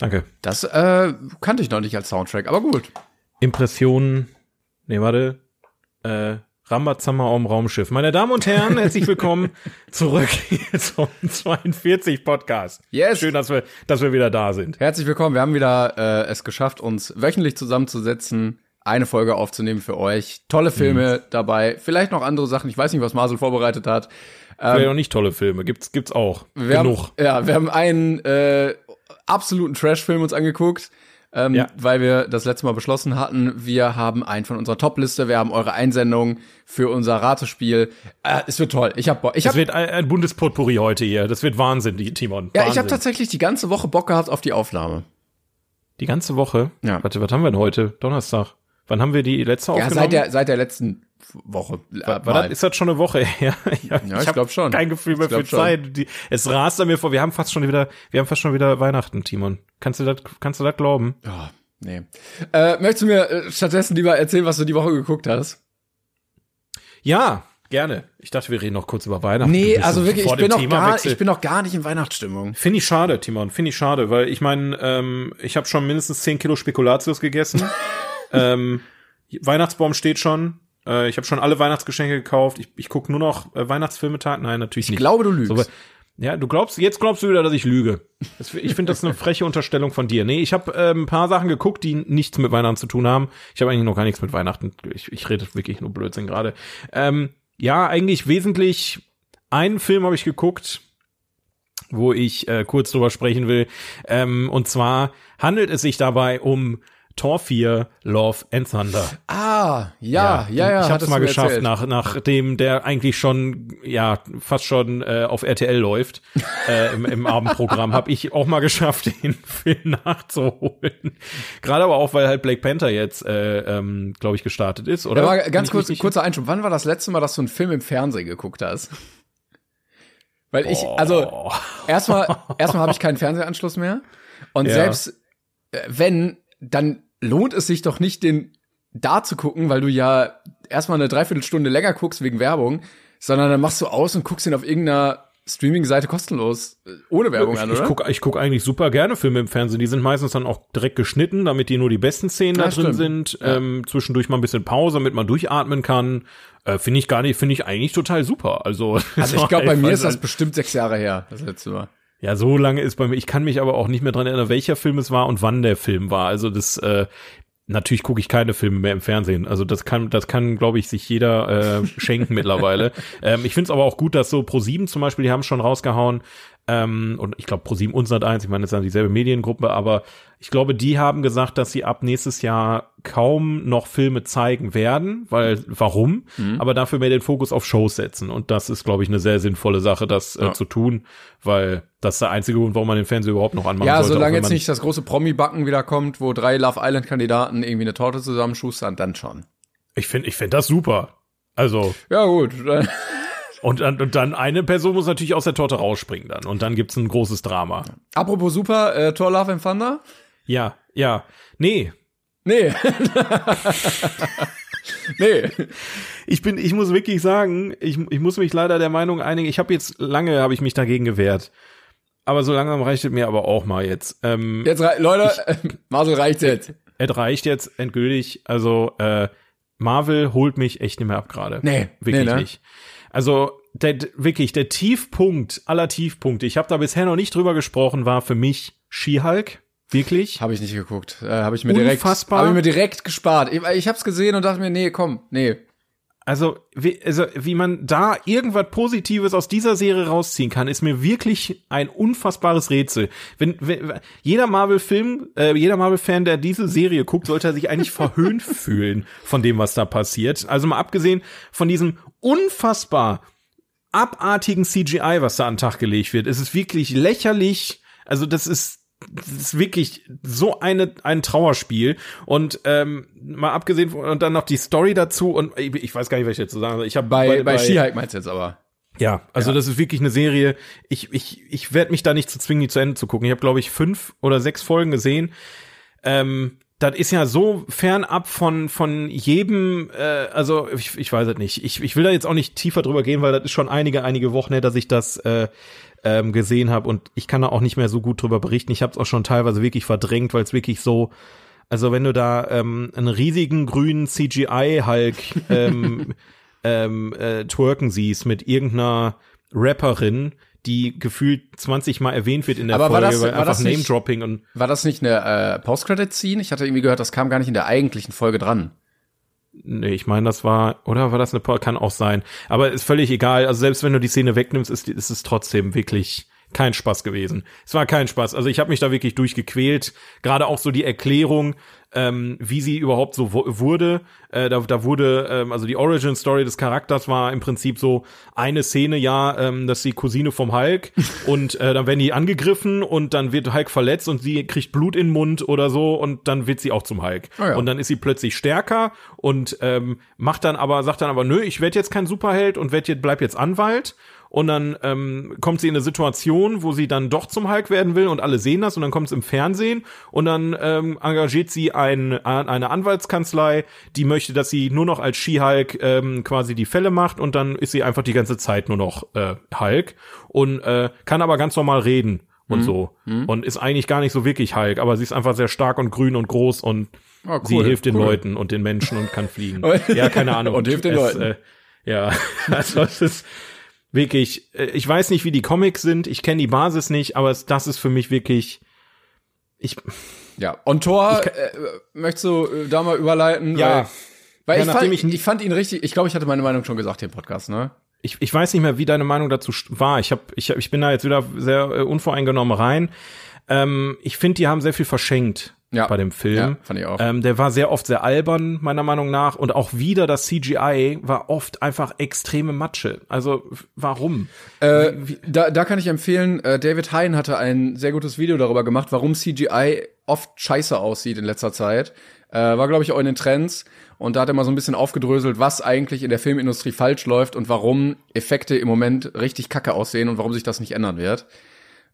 Danke. Das äh, kannte ich noch nicht als Soundtrack, aber gut. Impressionen. Nee, warte. Äh, Rambazammer am Raumschiff. Meine Damen und Herren, herzlich willkommen zurück zum 42 Podcast. Yes. Schön, dass wir, dass wir wieder da sind. Herzlich willkommen. Wir haben wieder äh, es geschafft, uns wöchentlich zusammenzusetzen, eine Folge aufzunehmen für euch. Tolle Filme Mhm. dabei, vielleicht noch andere Sachen. Ich weiß nicht, was Marcel vorbereitet hat. Vielleicht auch nicht tolle Filme. Gibt's, gibt's auch. Wir Genug. Haben, ja, wir haben einen äh, absoluten Trash-Film uns angeguckt, ähm, Ja. weil wir das letzte Mal beschlossen hatten. Wir haben einen von unserer Top-Liste. Wir haben eure Einsendung für unser Ratespiel. Äh, es wird toll. Ich habe Bock. Ich hab, wird ein, ein buntes Potpourri heute hier. Das wird Wahnsinn, die Timon. ja, ich Wahnsinn. habe tatsächlich die ganze Woche Bock gehabt auf die Aufnahme. Die ganze Woche? Ja. Warte, was haben wir denn heute? Donnerstag. Wann haben wir die letzte Ja, aufgenommen? seit der seit der letzten Woche. War das, ist das schon eine Woche her? ja, Ja, ich hab glaub schon. Kein Gefühl mehr Ich für schon. Zeit. Die, es rast an mir vor. Wir haben fast schon wieder, wir haben fast schon wieder Weihnachten, Timon. Kannst du das, kannst du das glauben? Ja, nee. Äh, möchtest du mir äh, stattdessen lieber erzählen, was du die Woche geguckt hast? Ja, gerne. Ich dachte, wir reden noch kurz über Weihnachten. Nee, also wirklich, ich bin, noch gar, ich bin noch gar nicht in Weihnachtsstimmung. Finde ich schade, Timon. Finde ich schade, weil ich meine, ähm, ich habe schon mindestens 10 Kilo Spekulatius gegessen. ähm, Weihnachtsbaum steht schon. Äh, ich habe schon alle Weihnachtsgeschenke gekauft. Ich, ich gucke nur noch äh, Weihnachtsfilmetag. Nein, natürlich Ich nicht. glaube, du lügst. So, ja, du glaubst, jetzt glaubst du wieder, dass ich lüge. Das, ich finde das eine freche Unterstellung von dir. Nee, ich habe ähm, ein paar Sachen geguckt, die nichts mit Weihnachten zu tun haben. Ich habe eigentlich noch gar nichts mit Weihnachten. Ich, ich rede wirklich nur Blödsinn gerade. Ähm, ja, eigentlich wesentlich einen Film habe ich geguckt, wo ich äh, kurz drüber sprechen will. Ähm, und zwar handelt es sich dabei um Tor 4 Love and Thunder. ah, ja, ja, ja. Ich hab's hattest mal geschafft, erzählt. nach, nachdem der eigentlich schon, ja, fast schon äh, auf RTL läuft, äh, im, im Abendprogramm, habe ich auch mal geschafft, den Film nachzuholen. Gerade aber auch, weil halt Black Panther jetzt, äh, ähm, glaube ich, gestartet ist, oder? Aber Bin ganz kurz, kurzer Einschub. Wann war das letzte Mal, dass du einen Film im Fernsehen geguckt hast? Weil ich, also erstmal, erstmal habe ich keinen Fernsehanschluss mehr. Und Ja. selbst äh, wenn, dann lohnt es sich doch nicht, den da zu gucken, weil du ja erstmal eine Dreiviertelstunde länger guckst wegen Werbung, sondern dann machst du aus und guckst ihn auf irgendeiner Streaming-Seite kostenlos äh, ohne Werbung Ich, an, ich oder? gucke ich guck eigentlich super gerne Filme im Fernsehen. Die sind meistens dann auch direkt geschnitten, damit die nur die besten Szenen Ja, da drin stimmt. sind. Ähm, zwischendurch mal ein bisschen Pause, damit man durchatmen kann. Äh, finde ich gar nicht, finde ich eigentlich total super. Also, also ich glaube, bei mir ist das bestimmt sechs Jahre her, das letzte Mal. Ja, so lange ist bei mir. Ich kann mich aber auch nicht mehr dran erinnern, welcher Film es war und wann der Film war. Also das, äh, natürlich gucke ich keine Filme mehr im Fernsehen. Also das kann, das kann, glaube ich, sich jeder äh, schenken mittlerweile. Ähm, ich finde es aber auch gut, dass so Pro7 zum Beispiel, die haben schon rausgehauen. Ähm, und ich glaube Pro7 und Sat1, ich meine, das ist ja dieselbe Mediengruppe, aber ich glaube, die haben gesagt, dass sie ab nächstes Jahr kaum noch Filme zeigen werden, weil warum? Aber dafür mehr den Fokus auf Shows setzen. Und das ist, glaube ich, eine sehr sinnvolle Sache, das äh, Ja. zu tun, weil das ist der einzige Grund, warum man den Fernseher überhaupt noch anmachen Ja, sollte. auch solange jetzt nicht das große Promi-Backen wieder kommt, wo drei Love Island-Kandidaten irgendwie eine Torte zusammenschustern, dann schon. Ich finde, ich finde das super. Also, Ja, gut. Und, dann- und dann eine Person muss natürlich aus der Torte rausspringen dann. Und dann gibt's ein großes Drama. Apropos super, äh, Tor Love and Thunder? Ja, ja. Nee. Nee. nee. Ich bin, ich muss wirklich sagen, ich, ich muss mich leider der Meinung einigen, ich habe jetzt lange, habe ich mich dagegen gewehrt. Aber so langsam reicht es mir aber auch mal jetzt. Ähm, Jetzt, Leute, Marcel reicht jetzt. Es reicht jetzt endgültig. Also, äh, Marvel holt mich echt nicht mehr ab gerade. Nee, Wirklich nee, ne? nicht. Also, der, wirklich, der Tiefpunkt aller Tiefpunkte, ich habe da bisher noch nicht drüber gesprochen, war für mich She-Hulk. Wirklich? Habe ich nicht geguckt. Äh, habe ich mir direkt, habe ich mir direkt gespart. Ich, ich habe es gesehen und dachte mir, nee, komm, nee. Also wie, also, wie man da irgendwas Positives aus dieser Serie rausziehen kann, ist mir wirklich ein unfassbares Rätsel. Wenn, wenn jeder Marvel-Film, äh, jeder Marvel-Fan, der diese Serie guckt, sollte sich eigentlich verhöhnt fühlen von dem, was da passiert. Also mal abgesehen von diesem unfassbar abartigen CGI, was da an den Tag gelegt wird. Es ist wirklich lächerlich. Also das ist das ist wirklich so eine ein Trauerspiel und ähm, mal abgesehen von, und dann noch die Story dazu und ich, ich weiß gar nicht, was ich jetzt zu sagen soll. Ich habe Bei, bei, bei She-Hulk meinst du jetzt aber. ja, also Ja. das ist wirklich eine Serie. Ich ich ich werde mich da nicht zu zwingen, die zu Ende zu gucken. Ich habe glaube ich fünf oder sechs Folgen gesehen. Ähm, das ist ja so fernab von von jedem, äh, also ich, ich weiß es nicht. Ich, ich will da jetzt auch nicht tiefer drüber gehen, weil das ist schon einige einige Wochen her, dass ich das äh, ähm, gesehen habe und ich kann da auch nicht mehr so gut drüber berichten. Ich habe es auch schon teilweise wirklich verdrängt, weil es wirklich so, also wenn du da ähm, einen riesigen grünen CGI-Hulk ähm, ähm, äh, twerken siehst mit irgendeiner Rapperin, die gefühlt 20 Mal erwähnt wird in der Aber war Folge, das- weil war einfach das Name-Dropping und War das nicht eine äh, Post-Credit-Scene? Ich hatte irgendwie gehört, das kam gar nicht in der eigentlichen Folge dran. Nee, ich meine, das war, oder war das eine, kann auch sein. Aber ist völlig egal. Also selbst wenn du die Szene wegnimmst, ist, ist es trotzdem wirklich kein Spaß gewesen. Es war kein Spaß. Also ich habe mich da wirklich durchgequält. Gerade auch so die Erklärung, ähm, wie sie überhaupt so wu- wurde. Äh, da, da wurde, ähm, also die Origin Story des Charakters war im Prinzip so eine Szene, ja, ähm, dass die Cousine vom Hulk und äh, dann werden die angegriffen und dann wird Hulk verletzt und sie kriegt Blut in den Mund oder so und dann wird sie auch zum Hulk. Ah ja. Und dann ist sie plötzlich stärker und ähm, macht dann aber, sagt dann aber, nö, ich werde jetzt kein Superheld und werd jetzt, bleib jetzt Anwalt. Und dann ähm, kommt sie in eine Situation, wo sie dann doch zum Hulk werden will und alle sehen das und dann kommt es im Fernsehen und dann ähm, engagiert sie ein, eine Anwaltskanzlei, die möchte, dass sie nur noch als She-Hulk ähm, quasi die Fälle macht und dann ist sie einfach die ganze Zeit nur noch äh, Hulk und äh, kann aber ganz normal reden Mhm. und so und ist eigentlich gar nicht so wirklich Hulk, aber sie ist einfach sehr stark und grün und groß und sie cool, hilft den cool. Leuten und den Menschen und kann fliegen. ja, keine Ahnung. Und hilft den es, Leuten. Äh, ja, also es ist wirklich, äh, ich weiß nicht, wie die Comics sind, ich kenne die Basis nicht, aber das ist für mich wirklich, ich, Ja. Und Thor, äh, möchtest du äh, da mal überleiten? Ja. Weil, weil Ja, ich, fand, ich- ich, fand ihn richtig, ich glaube, ich hatte meine Meinung schon gesagt hier im Podcast, ne? ich, ich weiß nicht mehr, wie deine Meinung dazu war. Ich hab, ich, ich bin da jetzt wieder sehr äh, unvoreingenommen rein. Ähm, ich finde, die haben sehr viel verschenkt Ja. bei dem Film. Ja, fand ich auch. Ähm, der war sehr oft sehr albern, meiner Meinung nach. Und auch wieder das CGI war oft einfach extreme Matsche. Also, warum? Äh, da, da kann ich empfehlen, äh, David Hein hatte ein sehr gutes Video darüber gemacht, warum CGI oft scheiße aussieht in letzter Zeit. Äh, war, glaube ich, auch in den Trends. Und da hat er mal so ein bisschen aufgedröselt, was eigentlich in der Filmindustrie falsch läuft und warum Effekte im Moment richtig kacke aussehen und warum sich das nicht ändern wird.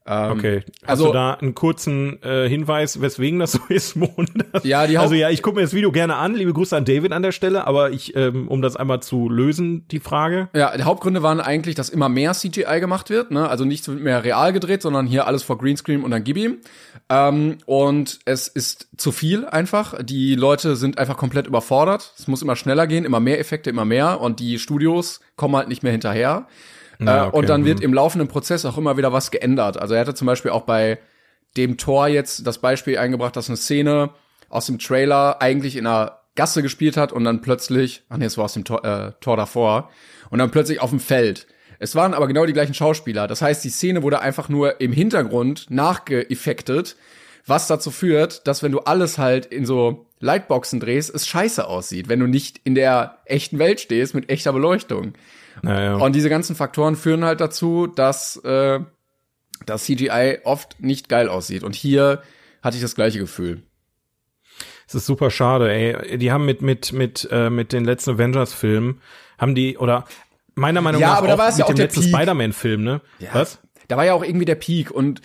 Okay. Hast also- du da einen kurzen äh, Hinweis, weswegen das so ist, Mon? Ja, die Haupt- Also ja, ich gucke mir das Video gerne an. Liebe Grüße an David an der Stelle, aber ich, ähm, um das einmal zu lösen, die Frage. Ja, die Hauptgründe waren eigentlich, dass immer mehr CGI gemacht wird, ne? Also nicht mehr real gedreht, sondern hier alles vor Greenscreen und dann gib ihm. Ähm, und es ist zu viel einfach. Die Leute sind einfach komplett überfordert. Es muss immer schneller gehen, immer mehr Effekte, immer mehr und die Studios kommen halt nicht mehr hinterher. Ja, äh, okay, und dann wird im laufenden Prozess auch immer wieder was geändert. Also er hatte zum Beispiel auch bei dem Tor jetzt das Beispiel eingebracht, dass eine Szene aus dem Trailer eigentlich in einer Gasse gespielt hat und dann plötzlich, ach nee, es war aus dem Tor, äh, Tor davor, und dann plötzlich auf dem Feld. Es waren aber genau die gleichen Schauspieler. Das heißt, die Szene wurde einfach nur im Hintergrund nachgeeffektet, was dazu führt, dass wenn du alles halt in so Lightboxen drehst, es scheiße aussieht, wenn du nicht in der echten Welt stehst mit echter Beleuchtung. Naja. Und diese ganzen Faktoren führen halt dazu, dass äh, das CGI oft nicht geil aussieht. Und hier hatte ich das gleiche Gefühl. Es ist super schade, ey. Die haben mit, mit, mit, äh, mit den letzten Avengers-Filmen, haben die, oder meiner Meinung Ja, nach aber da auch war es mit ja auch dem letzten. Spider-Man-Film, ne? Was? Da war ja auch irgendwie der Peak und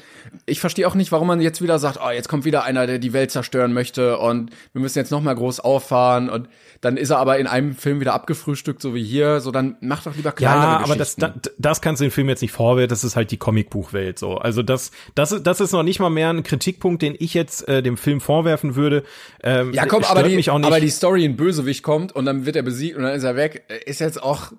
ich verstehe auch nicht, warum man jetzt wieder sagt, oh, jetzt kommt wieder einer, der die Welt zerstören möchte und wir müssen jetzt noch mal groß auffahren und dann ist er aber in einem Film wieder abgefrühstückt, so wie hier, so dann mach doch lieber kleinere Ja, aber das, das, das kannst du dem Film jetzt nicht vorwerfen, das ist halt die Comicbuchwelt so. Also das, das, ist, das ist noch nicht mal mehr ein Kritikpunkt, den ich jetzt äh, dem Film vorwerfen würde. Ähm, ja, komm, aber die, mich auch nicht. aber die Story in Bösewicht kommt und dann wird er besiegt und dann ist er weg, ist jetzt auch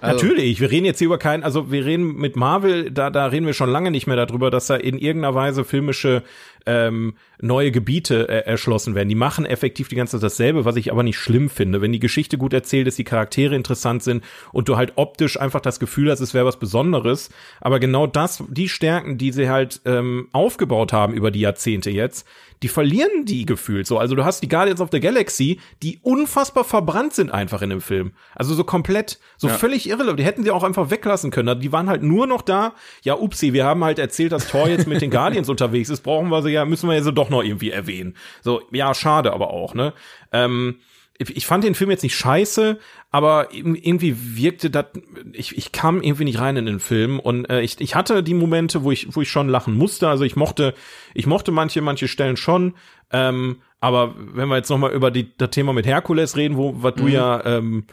also, Natürlich, wir reden jetzt hier über keinen, also wir reden mit Marvel, da, da reden wir schon lange nicht mehr darüber, dass da in irgendeiner Weise filmische ähm, neue Gebiete äh, erschlossen werden. Die machen effektiv die ganze Zeit dasselbe, was ich aber nicht schlimm finde. Wenn die Geschichte gut erzählt ist, die Charaktere interessant sind und du halt optisch einfach das Gefühl hast, es wäre was Besonderes. Aber genau das, die Stärken, die sie halt ähm, aufgebaut haben über die Jahrzehnte jetzt, die verlieren die gefühlt so. Also du hast die Guardians of the Galaxy, die unfassbar verbrannt sind einfach in dem Film. Also so komplett, so ja. völlig irrelevant. Die hätten sie auch einfach weglassen können. Die waren halt nur noch da. Ja, upsi, wir haben halt erzählt, dass Thor jetzt mit den Guardians unterwegs ist. Brauchen wir sie ja, müssen wir ja so doch noch irgendwie erwähnen. So, ja, schade aber auch, ne? Ähm, ich fand den Film jetzt nicht scheiße, aber irgendwie wirkte das, ich, ich kam irgendwie nicht rein in den Film und äh, ich, ich hatte die Momente, wo ich, wo ich schon lachen musste. Also ich mochte, ich mochte manche, manche Stellen schon. Ähm, aber wenn wir jetzt noch mal über die, das Thema mit Herkules reden, wo was mhm. du ja ähm,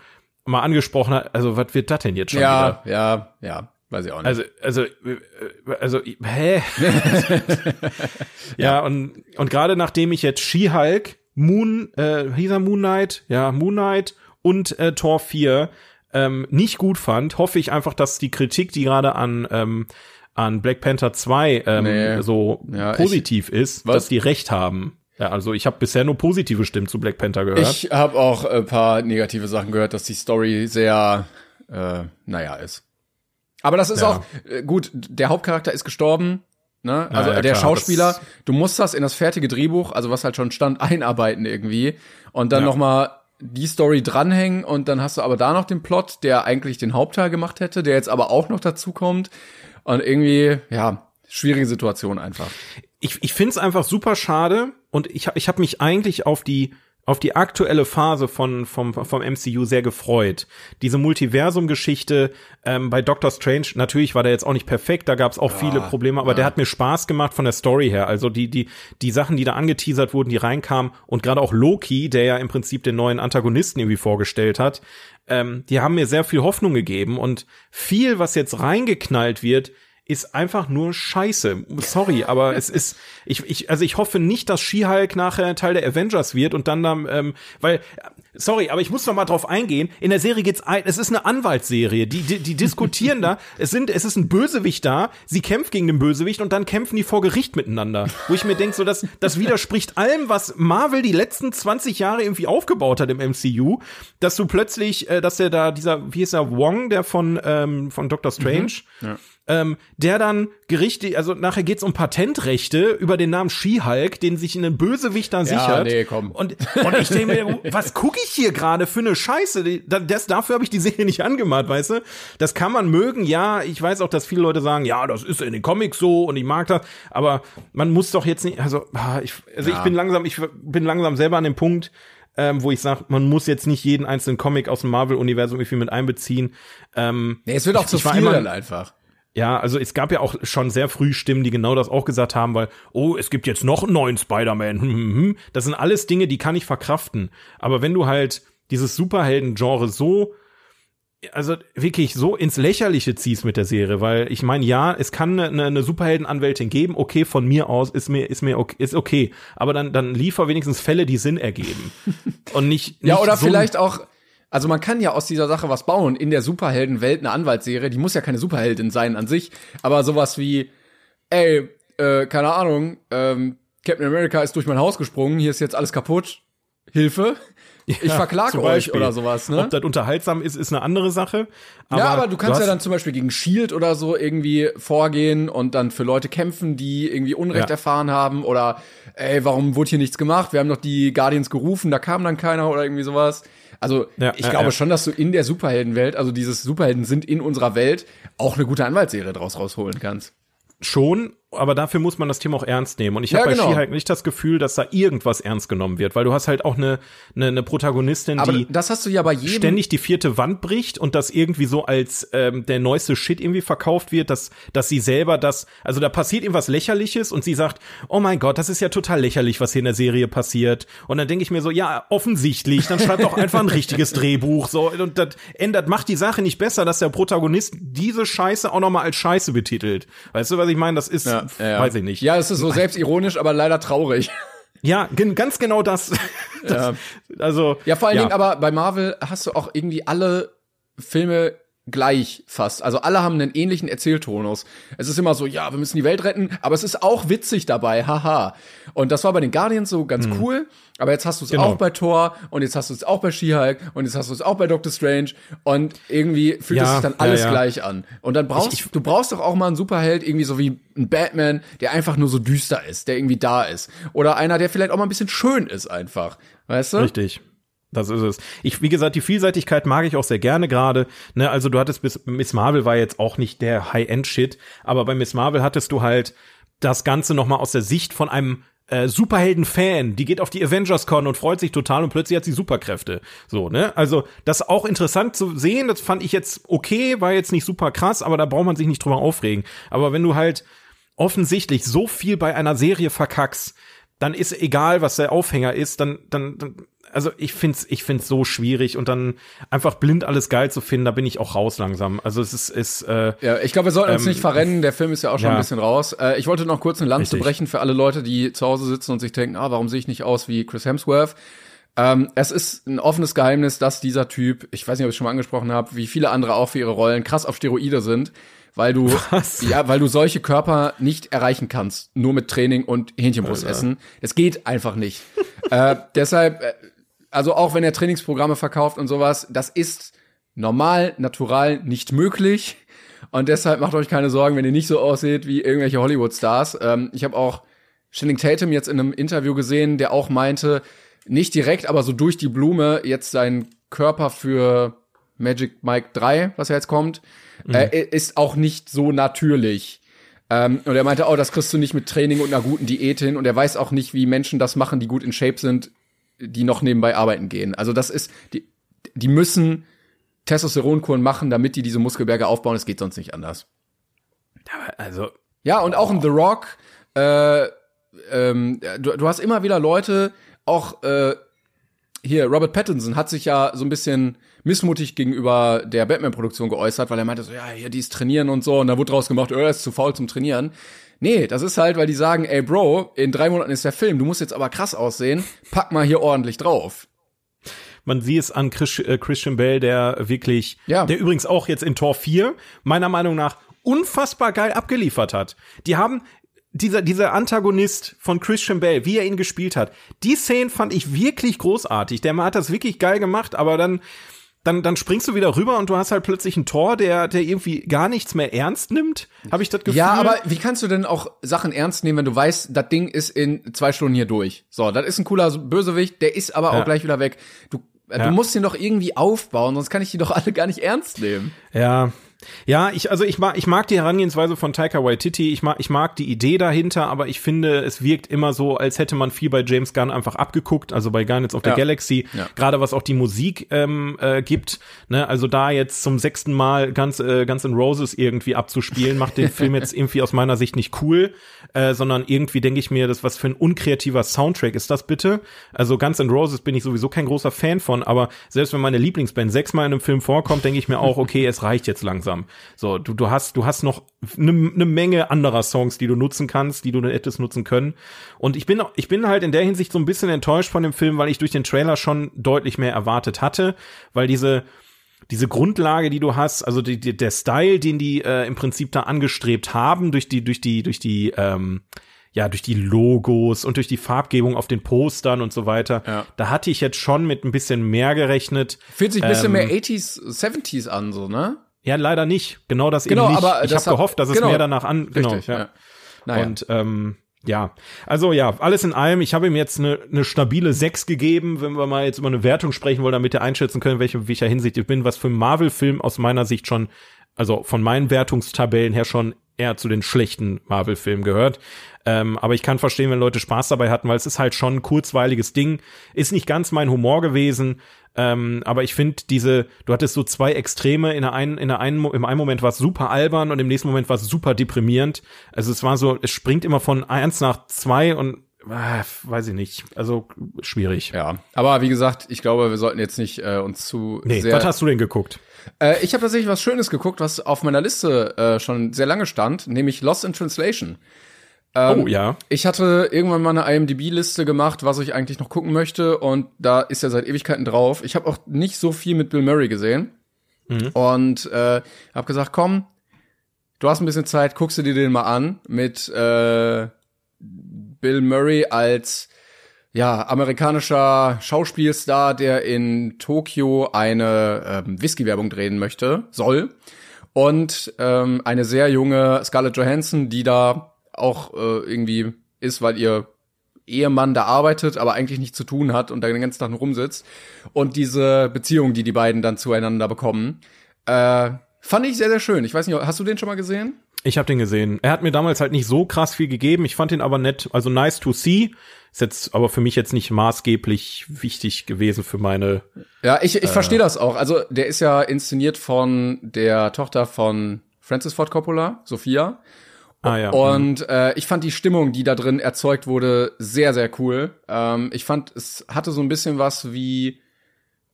mal angesprochen hast, also was wird das denn jetzt schon ja, wieder? Ja, ja, ja. Weiß ich auch nicht. Also, also, also, hä? ja, ja, und, und gerade nachdem ich jetzt She-Hulk Moon, äh, hieß er Moon Knight? Ja, Moon Knight und äh, Tor 4 ähm, nicht gut fand, hoffe ich einfach, dass die Kritik, die gerade an ähm, an Black Panther 2 ähm, nee. so ja, positiv ich, ist, was? dass die recht haben. Ja, also ich habe bisher nur positive Stimmen zu Black Panther gehört. Ich habe auch ein paar negative Sachen gehört, dass die Story sehr, äh, naja, ist. Aber das ist ja. auch äh, gut. Der Hauptcharakter ist gestorben. Ne? Also ja, ja, der klar, Schauspieler, du musst das in das fertige Drehbuch, also was halt schon stand, einarbeiten irgendwie und dann ja. noch mal die Story dranhängen und dann hast du aber da noch den Plot, der eigentlich den Hauptteil gemacht hätte, der jetzt aber auch noch dazu kommt und irgendwie ja schwierige Situation einfach. Ich, ich finde es einfach super schade und ich, ich habe mich eigentlich auf die auf die aktuelle Phase von vom vom MCU sehr gefreut. Diese Multiversum-Geschichte ähm, bei Doctor Strange, natürlich war der jetzt auch nicht perfekt, da gab es auch ja, viele Probleme, aber ja. der hat mir Spaß gemacht von der Story her. Also die die die Sachen, die da angeteasert wurden, die reinkamen und gerade auch Loki, der ja im Prinzip den neuen Antagonisten irgendwie vorgestellt hat, ähm, die haben mir sehr viel Hoffnung gegeben und viel, was jetzt reingeknallt wird, ist einfach nur scheiße. Sorry, aber es ist, ich, ich, also ich hoffe nicht, dass She-Hulk nachher Teil der Avengers wird und dann, dann ähm, weil, sorry, aber ich muss noch mal drauf eingehen. In der Serie geht's ein, es ist eine Anwaltsserie. Die, die, die diskutieren da. Es sind, es ist ein Bösewicht da. Sie kämpft gegen den Bösewicht und dann kämpfen die vor Gericht miteinander. Wo ich mir denke, so, das, das widerspricht allem, was Marvel die letzten 20 Jahre irgendwie aufgebaut hat im MCU. Dass du plötzlich, äh, dass der da, dieser, wie ist er, Wong, der von, ähm, von Doctor Strange, mhm. ja ähm, der dann Gerichte, also nachher geht's um Patentrechte über den Namen She-Hulk, den sich einen Bösewichter ja, sichert. Nee, komm. Und, und ich denke mir, was gucke ich hier gerade für eine Scheiße? Das, dafür habe ich die Serie nicht angemacht, weißt du? Das kann man mögen, ja. Ich weiß auch, dass viele Leute sagen, ja, das ist in den Comics so und ich mag das, aber man muss doch jetzt nicht, also, ah, ich, also ja. ich bin langsam, ich bin langsam selber an dem Punkt, ähm, wo ich sage, man muss jetzt nicht jeden einzelnen Comic aus dem Marvel-Universum irgendwie mit einbeziehen. Ähm, nee, es wird auch ich, zu viel dann einfach. Ja, also es gab ja auch schon sehr früh Stimmen, die genau das auch gesagt haben, weil, oh, es gibt jetzt noch einen neuen Spider-Man. Hm, hm, hm. Das sind alles Dinge, die kann ich verkraften. Aber wenn du halt dieses Superhelden-Genre so, also wirklich so ins Lächerliche ziehst mit der Serie, weil ich meine, ja, es kann eine, eine Superheldenanwältin geben, okay, von mir aus ist mir, ist mir okay, ist okay. Aber dann, dann liefer wenigstens Fälle, die Sinn ergeben. Und nicht, nicht Ja, oder so vielleicht auch, also man kann ja aus dieser Sache was bauen. In der Superheldenwelt eine Anwaltsserie, die muss ja keine Superheldin sein an sich, aber sowas wie, ey, äh, keine Ahnung, ähm, Captain America ist durch mein Haus gesprungen, hier ist jetzt alles kaputt. Hilfe. Ja, ich verklage euch oder sowas, ne? Ob das unterhaltsam ist, ist eine andere Sache. Aber ja, aber du kannst du ja dann zum Beispiel gegen Shield oder so irgendwie vorgehen und dann für Leute kämpfen, die irgendwie Unrecht ja. erfahren haben oder ey, warum wurde hier nichts gemacht? Wir haben doch die Guardians gerufen, da kam dann keiner oder irgendwie sowas. Also ja, ich ja, glaube ja. schon, dass du in der Superheldenwelt, also dieses Superhelden sind in unserer Welt, auch eine gute Anwaltsserie draus rausholen kannst. Schon, aber dafür muss man das Thema auch ernst nehmen. Und ich habe ja, bei genau. She-Hulk nicht das Gefühl, dass da irgendwas ernst genommen wird, weil du hast halt auch eine, eine, eine Protagonistin, aber die das hast du ja bei jedem ständig die vierte Wand bricht und das irgendwie so als ähm, der neueste Shit irgendwie verkauft wird, dass, dass sie selber das, also da passiert irgendwas Lächerliches und sie sagt, oh mein Gott, das ist ja total lächerlich, was hier in der Serie passiert. Und dann denke ich mir so, ja, offensichtlich, dann schreibt doch einfach ein richtiges Drehbuch. So, und das ändert, macht die Sache nicht besser, dass der Protagonist diese Scheiße auch nochmal als Scheiße betitelt. Weißt du, was ich meine? Das ist. Ja ja, ja. weiß ich nicht. Ja, es ist so selbstironisch, aber leider traurig. Ja, ganz genau das. das ja. Also ja, vor allen ja. Dingen, aber bei Marvel hast du auch irgendwie alle Filme gleich fast. Also alle haben einen ähnlichen Erzähltonus. Es ist immer so, ja, wir müssen die Welt retten, aber es ist auch witzig dabei, haha. Und das war bei den Guardians so ganz mhm. cool, aber jetzt hast du es genau. auch bei Thor und jetzt hast du es auch bei She-Hulk und jetzt hast du es auch bei Doctor Strange und irgendwie fühlt ja, es sich dann alles ja, ja. gleich an. Und dann brauchst ich, ich, du brauchst doch auch mal einen Superheld, irgendwie so wie ein Batman, der einfach nur so düster ist, der irgendwie da ist. Oder einer, der vielleicht auch mal ein bisschen schön ist einfach. Weißt du? Richtig. Das ist es. Ich, wie gesagt, die Vielseitigkeit mag ich auch sehr gerne gerade. Ne, also du hattest bis Miss Marvel war jetzt auch nicht der High-End-Shit, aber bei Miss Marvel hattest du halt das Ganze nochmal aus der Sicht von einem äh, Superhelden-Fan, die geht auf die Avengers-Con und freut sich total und plötzlich hat sie Superkräfte. So, ne? Also, das auch interessant zu sehen, das fand ich jetzt okay, war jetzt nicht super krass, aber da braucht man sich nicht drüber aufregen. Aber wenn du halt offensichtlich so viel bei einer Serie verkackst, dann ist egal, was der Aufhänger ist, dann, dann, dann also ich find's, ich find's so schwierig und dann einfach blind alles geil zu finden, da bin ich auch raus langsam. Also es ist, ist äh, ja, ich glaube, wir sollten ähm, uns nicht verrennen. Der Film ist ja auch schon ja. ein bisschen raus. Äh, ich wollte noch kurz eine Lanze brechen für alle Leute, die zu Hause sitzen und sich denken, ah, warum sehe ich nicht aus wie Chris Hemsworth? Ähm, es ist ein offenes Geheimnis, dass dieser Typ, ich weiß nicht, ob ich es schon mal angesprochen habe, wie viele andere auch für ihre Rollen krass auf Steroide sind weil du Was? ja, weil du solche Körper nicht erreichen kannst, nur mit Training und Hähnchenbrust essen. Es geht einfach nicht. äh, deshalb äh, also auch wenn er Trainingsprogramme verkauft und sowas, das ist normal, natural nicht möglich. Und deshalb macht euch keine Sorgen, wenn ihr nicht so aussieht wie irgendwelche Hollywood-Stars. Ähm, ich habe auch Channing Tatum jetzt in einem Interview gesehen, der auch meinte, nicht direkt, aber so durch die Blume jetzt sein Körper für Magic Mike 3, was ja jetzt kommt, mhm. äh, ist auch nicht so natürlich. Ähm, und er meinte, oh, das kriegst du nicht mit Training und einer guten Diät hin. Und er weiß auch nicht, wie Menschen das machen, die gut in Shape sind, die noch nebenbei arbeiten gehen. Also das ist, die, die müssen Testosteronkuren machen, damit die diese Muskelberge aufbauen. Es geht sonst nicht anders. Also. Ja, und auch in The Rock, äh, ähm, du, du hast immer wieder Leute, auch äh, hier, Robert Pattinson hat sich ja so ein bisschen missmutig gegenüber der Batman-Produktion geäußert, weil er meinte so, ja, hier, die ist trainieren und so, und da wurde draus gemacht, oh, er ist zu faul zum Trainieren. Nee, das ist halt, weil die sagen, ey Bro, in drei Monaten ist der Film, du musst jetzt aber krass aussehen, pack mal hier ordentlich drauf. Man sieht es an äh, Christian Bale, der wirklich, ja. der übrigens auch jetzt in Tor 4, meiner Meinung nach, unfassbar geil abgeliefert hat. Die haben, dieser, dieser Antagonist von Christian Bale, wie er ihn gespielt hat, die Szene fand ich wirklich großartig. Der hat das wirklich geil gemacht, aber dann, dann, dann springst du wieder rüber und du hast halt plötzlich ein Tor, der, der irgendwie gar nichts mehr ernst nimmt. Habe ich das Gefühl? Ja, aber wie kannst du denn auch Sachen ernst nehmen, wenn du weißt, das Ding ist in zwei Stunden hier durch? So, das ist ein cooler Bösewicht, der ist aber ja. auch gleich wieder weg. Du, ja. du musst den doch irgendwie aufbauen, sonst kann ich die doch alle gar nicht ernst nehmen. Ja, ja, ich, also ich mag, ich mag die Herangehensweise von Taika Waititi, ich mag, ich mag die Idee dahinter, aber ich finde, es wirkt immer so, als hätte man viel bei James Gunn einfach abgeguckt, also bei Guardians of the ja. Galaxy, ja. gerade was auch die Musik ähm, äh, gibt, ne, also da jetzt zum sechsten Mal ganz, äh, ganz in Roses irgendwie abzuspielen, macht den Film jetzt irgendwie aus meiner Sicht nicht cool, äh, sondern irgendwie denke ich mir, das was für ein unkreativer Soundtrack ist das bitte? Also ganz in Roses bin ich sowieso kein großer Fan von, aber selbst wenn meine Lieblingsband sechsmal in einem Film vorkommt, denke ich mir auch, okay, es reicht jetzt langsam langsam. So, du, du hast, du hast noch eine ne Menge anderer Songs, die du nutzen kannst, die du hättest nutzen können. Und ich bin, ich bin halt in der Hinsicht so ein bisschen enttäuscht von dem Film, weil ich durch den Trailer schon deutlich mehr erwartet hatte, weil diese, diese Grundlage, die du hast, also die, die, der Style, den die äh, im Prinzip da angestrebt haben, durch die, durch die, durch die, ähm, ja, durch die Logos und durch die Farbgebung auf den Postern und so weiter. Ja. Da hatte ich jetzt schon mit ein bisschen mehr gerechnet. Fühlt sich ein bisschen ähm, mehr 80s, 70s an, so, ne? Ja, leider nicht. Genau das genau, eben nicht. Aber ich habe gehofft, dass genau, es mehr danach an. Genau. Richtig, ja. ja. Naja. Und ähm, ja, also ja, alles in allem, ich habe ihm jetzt eine, eine stabile 6 gegeben, wenn wir mal jetzt über eine Wertung sprechen wollen, damit ihr einschätzen können, welche welcher Hinsicht ich bin, was für ein Marvel-Film aus meiner Sicht schon, also von meinen Wertungstabellen her schon eher zu den schlechten Marvel-Filmen gehört. Ähm, aber ich kann verstehen, wenn Leute Spaß dabei hatten, weil es ist halt schon ein kurzweiliges Ding. Ist nicht ganz mein Humor gewesen. Ähm, aber ich finde diese, du hattest so zwei Extreme, in der einen, in der einen, im einen Moment war es super albern und im nächsten Moment war es super deprimierend. Also es war so, es springt immer von eins nach zwei und äh, weiß ich nicht. Also schwierig. Ja, aber wie gesagt, ich glaube, wir sollten jetzt nicht äh, uns zu nee, sehr. Was hast du denn geguckt? Äh, ich habe tatsächlich was Schönes geguckt, was auf meiner Liste äh, schon sehr lange stand, nämlich Lost in Translation. Ähm, oh ja. Ich hatte irgendwann mal eine IMDb-Liste gemacht, was ich eigentlich noch gucken möchte, und da ist er seit Ewigkeiten drauf. Ich habe auch nicht so viel mit Bill Murray gesehen. Mhm. Und äh, habe gesagt, komm, du hast ein bisschen Zeit, guckst du dir den mal an mit äh, Bill Murray als ja, amerikanischer Schauspielstar, der in Tokio eine ähm, Whisky-Werbung drehen möchte, soll. Und ähm, eine sehr junge Scarlett Johansson, die da auch äh, irgendwie ist, weil ihr Ehemann da arbeitet, aber eigentlich nichts zu tun hat und da den ganzen Tag nur rumsitzt. Und diese Beziehung, die die beiden dann zueinander bekommen, äh, fand ich sehr, sehr schön. Ich weiß nicht, hast du den schon mal gesehen? Ich habe den gesehen. Er hat mir damals halt nicht so krass viel gegeben. Ich fand ihn aber nett, also nice to see. Ist jetzt aber für mich jetzt nicht maßgeblich wichtig gewesen für meine. Ja, ich, ich äh, verstehe das auch. Also der ist ja inszeniert von der Tochter von Francis Ford Coppola, Sophia. Ah, ja. Und äh, ich fand die Stimmung, die da drin erzeugt wurde, sehr, sehr cool. Ähm, ich fand, es hatte so ein bisschen was wie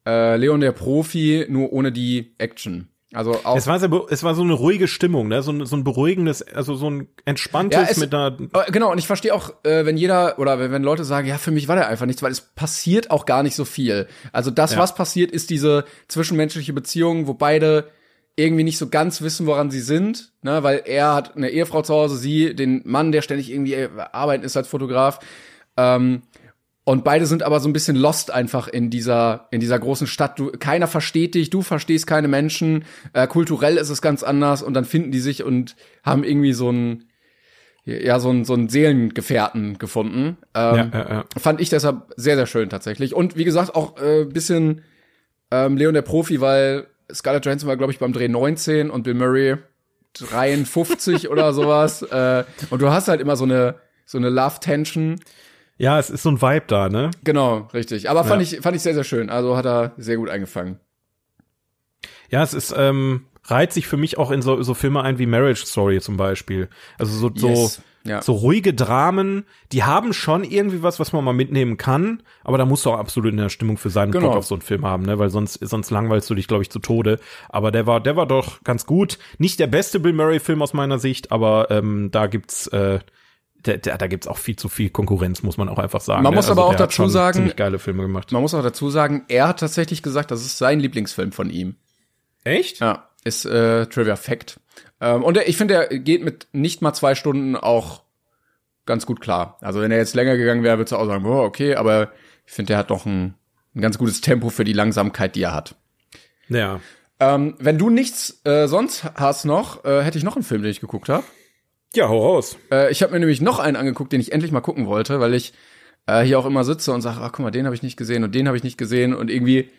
äh, Leon der Profi, nur ohne die Action. Also auch es war, sehr, es war so eine ruhige Stimmung, ne? so, ein, so ein beruhigendes, also so ein entspanntes ja, es, mit einer. Äh, genau, und ich verstehe auch, äh, wenn jeder oder wenn, wenn Leute sagen, ja, für mich war der einfach nichts, weil es passiert auch gar nicht so viel. Also das, ja. was passiert, ist diese zwischenmenschliche Beziehung, wo beide irgendwie nicht so ganz wissen, woran sie sind, ne? weil er hat eine Ehefrau zu Hause, sie den Mann, der ständig irgendwie äh, arbeiten ist als Fotograf. Ähm, und beide sind aber so ein bisschen lost einfach in dieser, in dieser großen Stadt. Du, keiner versteht dich, du verstehst keine Menschen. Äh, kulturell ist es ganz anders und dann finden die sich und haben irgendwie so ein, ja, so ein, so ein Seelengefährten gefunden. Ähm, ja, ja, ja. Fand ich deshalb sehr, sehr schön tatsächlich. Und wie gesagt, auch äh, bisschen ähm, Leon der Profi, weil Scarlett Johansson war, glaube ich, beim Dreh 19 und Bill Murray 53 oder sowas. Äh, und du hast halt immer so eine, so eine Love-Tension. Ja, es ist so ein Vibe da, ne? Genau, richtig. Aber fand ja. ich fand ich sehr sehr schön. Also hat er sehr gut eingefangen. Ja, es ist ähm, reiht sich für mich auch in so, so Filme ein wie Marriage Story zum Beispiel. Also so yes. so ja. so ruhige Dramen, die haben schon irgendwie was, was man mal mitnehmen kann, aber da musst du auch absolut in der Stimmung für seinen genau. Bock auf so einen Film haben, ne, weil sonst sonst langweilst du dich glaube ich zu Tode. Aber der war der war doch ganz gut. Nicht der beste Bill Murray Film aus meiner Sicht, aber ähm, da gibt's äh, da, da, da gibt's auch viel zu viel Konkurrenz, muss man auch einfach sagen. Man ne? muss also aber auch dazu sagen, geile Filme gemacht. Man muss auch dazu sagen, er hat tatsächlich gesagt, das ist sein Lieblingsfilm von ihm. Echt? Ja, ist äh, Trivia Fact. Ähm, und er, ich finde, er geht mit nicht mal zwei Stunden auch ganz gut klar. Also wenn er jetzt länger gegangen wäre, würdest du auch sagen, boah, okay, aber ich finde, er hat doch ein, ein ganz gutes Tempo für die Langsamkeit, die er hat. Ja. Ähm, wenn du nichts äh, sonst hast noch, äh, hätte ich noch einen Film, den ich geguckt habe. Ja, hau raus. Äh, ich habe mir nämlich noch einen angeguckt, den ich endlich mal gucken wollte, weil ich äh, hier auch immer sitze und sage, ach guck mal, den habe ich nicht gesehen und den habe ich nicht gesehen und irgendwie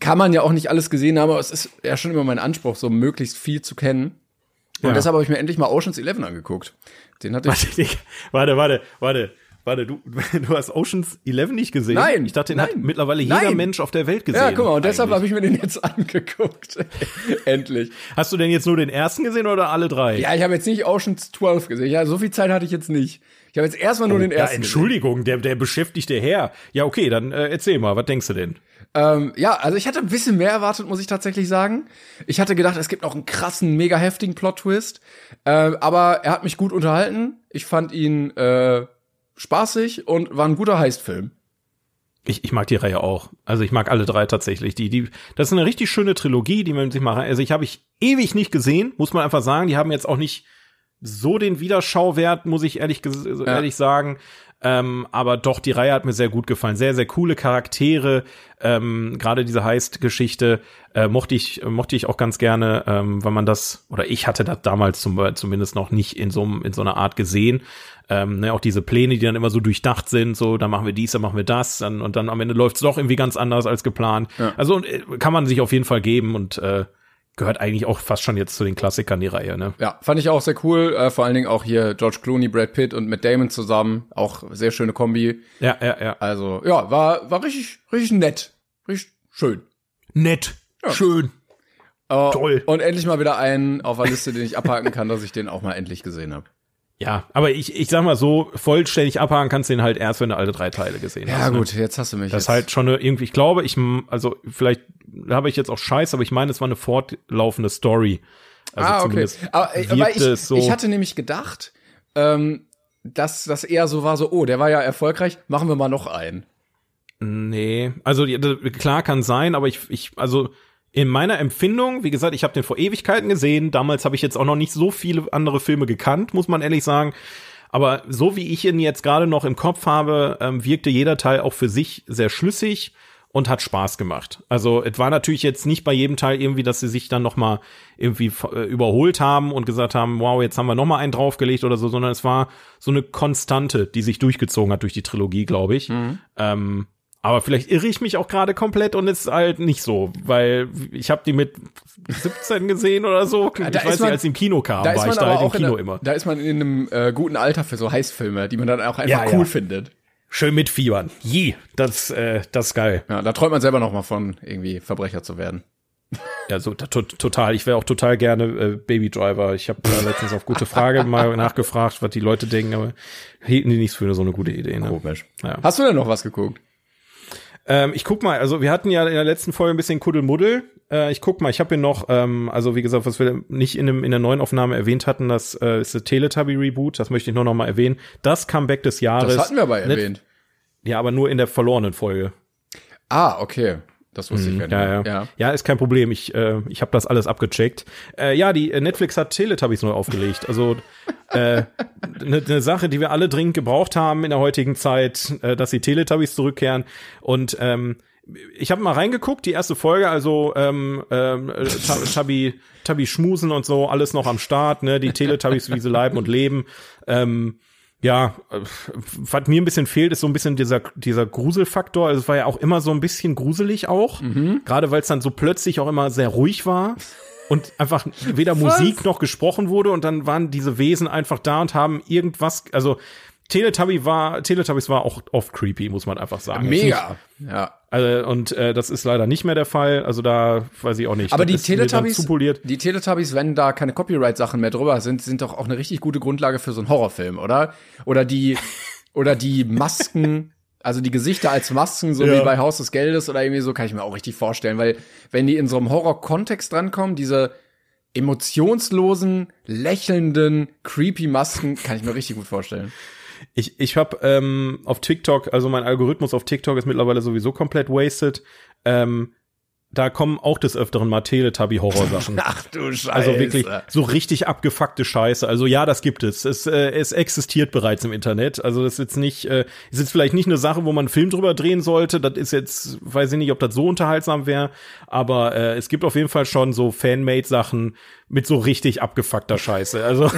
kann man ja auch nicht alles gesehen haben, aber es ist ja schon immer mein Anspruch, so möglichst viel zu kennen. Und ja. deshalb habe ich mir endlich mal Ocean's Eleven angeguckt. Den hatte ich. Warte, warte, warte. Warte, du, du hast Oceans 11 nicht gesehen? Nein. Ich dachte, den nein, hat mittlerweile jeder nein. Mensch auf der Welt gesehen. Ja, guck mal, und deshalb habe ich mir den jetzt angeguckt. Endlich. Hast du denn jetzt nur den ersten gesehen oder alle drei? Ja, ich habe jetzt nicht Oceans 12 gesehen. Ja, so viel Zeit hatte ich jetzt nicht. Ich habe jetzt erstmal nur oh, den ersten. Ja, Entschuldigung, der, der beschäftigte Herr. Ja, okay, dann äh, erzähl mal, was denkst du denn? Ähm, ja, also ich hatte ein bisschen mehr erwartet, muss ich tatsächlich sagen. Ich hatte gedacht, es gibt noch einen krassen, mega heftigen Plot-Twist. Äh, aber er hat mich gut unterhalten. Ich fand ihn äh, spaßig und war ein guter Heistfilm. Ich, ich mag die Reihe auch. Also ich mag alle drei tatsächlich. Die, die, das ist eine richtig schöne Trilogie, die man sich mal. Also ich habe ich ewig nicht gesehen, muss man einfach sagen. Die haben jetzt auch nicht so den Wiederschauwert, muss ich ehrlich, ja. ehrlich sagen. Ähm, aber doch, die Reihe hat mir sehr gut gefallen. Sehr, sehr coole Charaktere. Ähm, Gerade diese Heist-Geschichte äh, mochte ich, mochte ich auch ganz gerne, ähm, weil man das, oder ich hatte das damals zum, zumindest noch nicht in so, in so einer Art gesehen. Ähm, ne, auch diese Pläne, die dann immer so durchdacht sind, so, dann machen wir dies, dann machen wir das, dann, und dann am Ende läuft's doch irgendwie ganz anders als geplant. Ja. Also äh, kann man sich auf jeden Fall geben und äh, gehört eigentlich auch fast schon jetzt zu den Klassikern die Reihe, ne? Ja, fand ich auch sehr cool. Äh, vor allen Dingen auch hier George Clooney, Brad Pitt und Matt Damon zusammen. Auch sehr schöne Kombi. Ja, ja, ja. Also, ja, war, war richtig, richtig nett. Richtig schön. Nett. Ja. Schön. Uh, Toll. Und endlich mal wieder einen auf der Liste, den ich abhaken kann, dass ich den auch mal endlich gesehen habe. Ja, aber ich, ich sag mal so, vollständig abhaken kannst du den halt erst, wenn du alle drei Teile gesehen ja, hast. Ja, ne? gut, ne? jetzt hast du mich. Das ist halt schon eine, irgendwie, ich glaube, ich, also vielleicht habe ich jetzt auch Scheiß, aber ich meine, es war eine fortlaufende Story. Also ah, okay. Aber, äh, aber ich, so ich hatte nämlich gedacht, ähm, dass das eher so war, so, oh, der war ja erfolgreich, machen wir mal noch einen. Nee, also klar kann sein, aber ich, ich, also in meiner Empfindung, wie gesagt, ich habe den vor Ewigkeiten gesehen. Damals habe ich jetzt auch noch nicht so viele andere Filme gekannt, muss man ehrlich sagen. Aber so wie ich ihn jetzt gerade noch im Kopf habe, ähm, wirkte jeder Teil auch für sich sehr schlüssig und hat Spaß gemacht. Also es war natürlich jetzt nicht bei jedem Teil irgendwie, dass sie sich dann noch mal irgendwie äh, überholt haben und gesagt haben, wow, jetzt haben wir noch mal einen draufgelegt oder so, sondern es war so eine Konstante, die sich durchgezogen hat durch die Trilogie, glaube ich. Mhm. Ähm, aber vielleicht irre ich mich auch gerade komplett und ist halt nicht so, weil ich habe die mit 17 gesehen oder so. Ich da weiß man, nicht, als die im Kino kam, war ich da halt im Kino der, immer. Da ist man in einem äh, guten Alter für so Heißfilme, die man dann auch einfach ja, cool ja. findet schön mitfiebern. Je, das, äh, das ist geil. Ja, da träumt man selber noch mal von, irgendwie Verbrecher zu werden. Ja, so to total. Ich wäre auch total gerne äh, Baby Driver. Ich habe äh, letztens auf gute Frage mal nachgefragt, was die Leute denken, aber hielten die nicht für so eine gute Idee. Ne? Komisch. Ja. Hast du denn noch was geguckt? Ähm, ich guck mal, also wir hatten ja in der letzten Folge ein bisschen Kuddelmuddel. Äh, ich guck mal, ich habe hier noch, ähm, also wie gesagt, was wir nicht in, dem, in der neuen Aufnahme erwähnt hatten, das äh, ist der Teletubby Reboot, das möchte ich nur noch mal erwähnen. Das Comeback des Jahres. Das hatten wir aber erwähnt. Ja, aber nur in der verlorenen Folge. Ah, okay. Das wusste ich mhm, ja, ja. ja. Ja, ist kein Problem. Ich, äh, ich habe das alles abgecheckt. Äh, ja, die äh, Netflix hat Teletubbies neu aufgelegt. Also eine äh, ne, Sache, die wir alle dringend gebraucht haben in der heutigen Zeit, äh, dass die Teletubbies zurückkehren. Und ähm, ich habe mal reingeguckt, die erste Folge, also ähm, ähm, Tabby, Tabby schmusen und so, alles noch am Start, ne? Die Teletubbies, wie sie leiben und leben. Ähm, ja, äh, was mir ein bisschen fehlt, ist so ein bisschen dieser, dieser Gruselfaktor. Also es war ja auch immer so ein bisschen gruselig auch. Mhm. Gerade weil es dann so plötzlich auch immer sehr ruhig war und einfach weder Musik noch gesprochen wurde und dann waren diese Wesen einfach da und haben irgendwas, also Teletubby war, Teletubbies war auch oft creepy, muss man einfach sagen. Mega. Ja. Also, und äh, das ist leider nicht mehr der Fall. Also da weiß ich auch nicht. Aber die Teletubbies, die Teletubbies, wenn da keine Copyright-Sachen mehr drüber sind, sind doch auch eine richtig gute Grundlage für so einen Horrorfilm, oder? Oder die, oder die Masken. Also die Gesichter als Masken, so ja. wie bei Haus des Geldes oder irgendwie so, kann ich mir auch richtig vorstellen, weil wenn die in so einem Horror-Kontext drankommen, diese emotionslosen, lächelnden, creepy Masken, kann ich mir richtig gut vorstellen. Ich, ich habe ähm, auf TikTok, also mein Algorithmus auf TikTok ist mittlerweile sowieso komplett wasted. Ähm, da kommen auch des Öfteren mal Teletubby-Horrorsachen. Ach du Scheiße. Also wirklich so richtig abgefuckte Scheiße. Also ja, das gibt es. Es, äh, es existiert bereits im Internet. Also das ist jetzt nicht, äh, ist jetzt vielleicht nicht eine Sache, wo man einen Film drüber drehen sollte. Das ist jetzt, weiß ich nicht, ob das so unterhaltsam wäre. Aber äh, es gibt auf jeden Fall schon so Fanmade-Sachen mit so richtig abgefuckter Scheiße. Also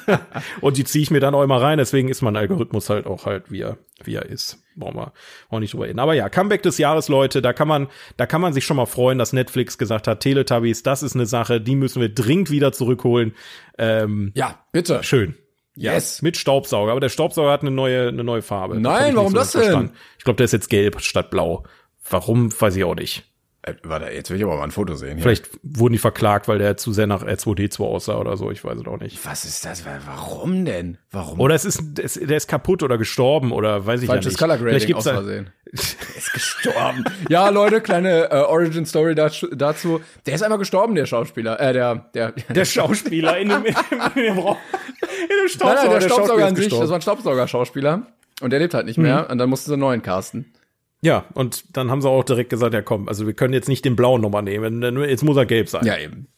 und die ziehe ich mir dann auch immer rein. Deswegen ist mein Algorithmus halt auch halt, wie er, wie er ist brauchen wir auch nicht drüber reden. Aber ja, Comeback des Jahres, Leute, da kann man, da kann man sich schon mal freuen, dass Netflix gesagt hat, Teletubbies, das ist eine Sache, die müssen wir dringend wieder zurückholen. Ähm, ja, bitte. Schön. Yes. Ja, mit Staubsauger, aber der Staubsauger hat eine neue, eine neue Farbe. Nein, warum so das denn? Verstanden. Ich glaube, der ist jetzt gelb statt blau. Warum, weiß ich auch nicht. Äh, warte, jetzt will ich aber mal ein Foto sehen. Hier. Vielleicht wurden die verklagt, weil der zu sehr nach R2D2 aussah oder so. Ich weiß es auch nicht. Was ist das? Warum denn? Warum? Oder es ist, es, der ist kaputt oder gestorben oder weiß ich Falsches ja nicht. Color Grading Vielleicht gibt's aus Versehen. ist gestorben. ja, Leute, kleine äh, Origin Story dazu. Der ist einmal gestorben, der Schauspieler. Äh, der, der, der Schauspieler in dem, in dem, in dem, Raum. In dem Staubsauger. Nein, nein, der, der Staubsauger an sich, das war ein Staubsauger-Schauspieler. Und der lebt halt nicht mehr. Mhm. Und dann mussten sie einen neuen casten. Ja, und dann haben sie auch direkt gesagt, ja komm, also wir können jetzt nicht den blauen nochmal nehmen, jetzt muss er gelb sein. Ja, eben.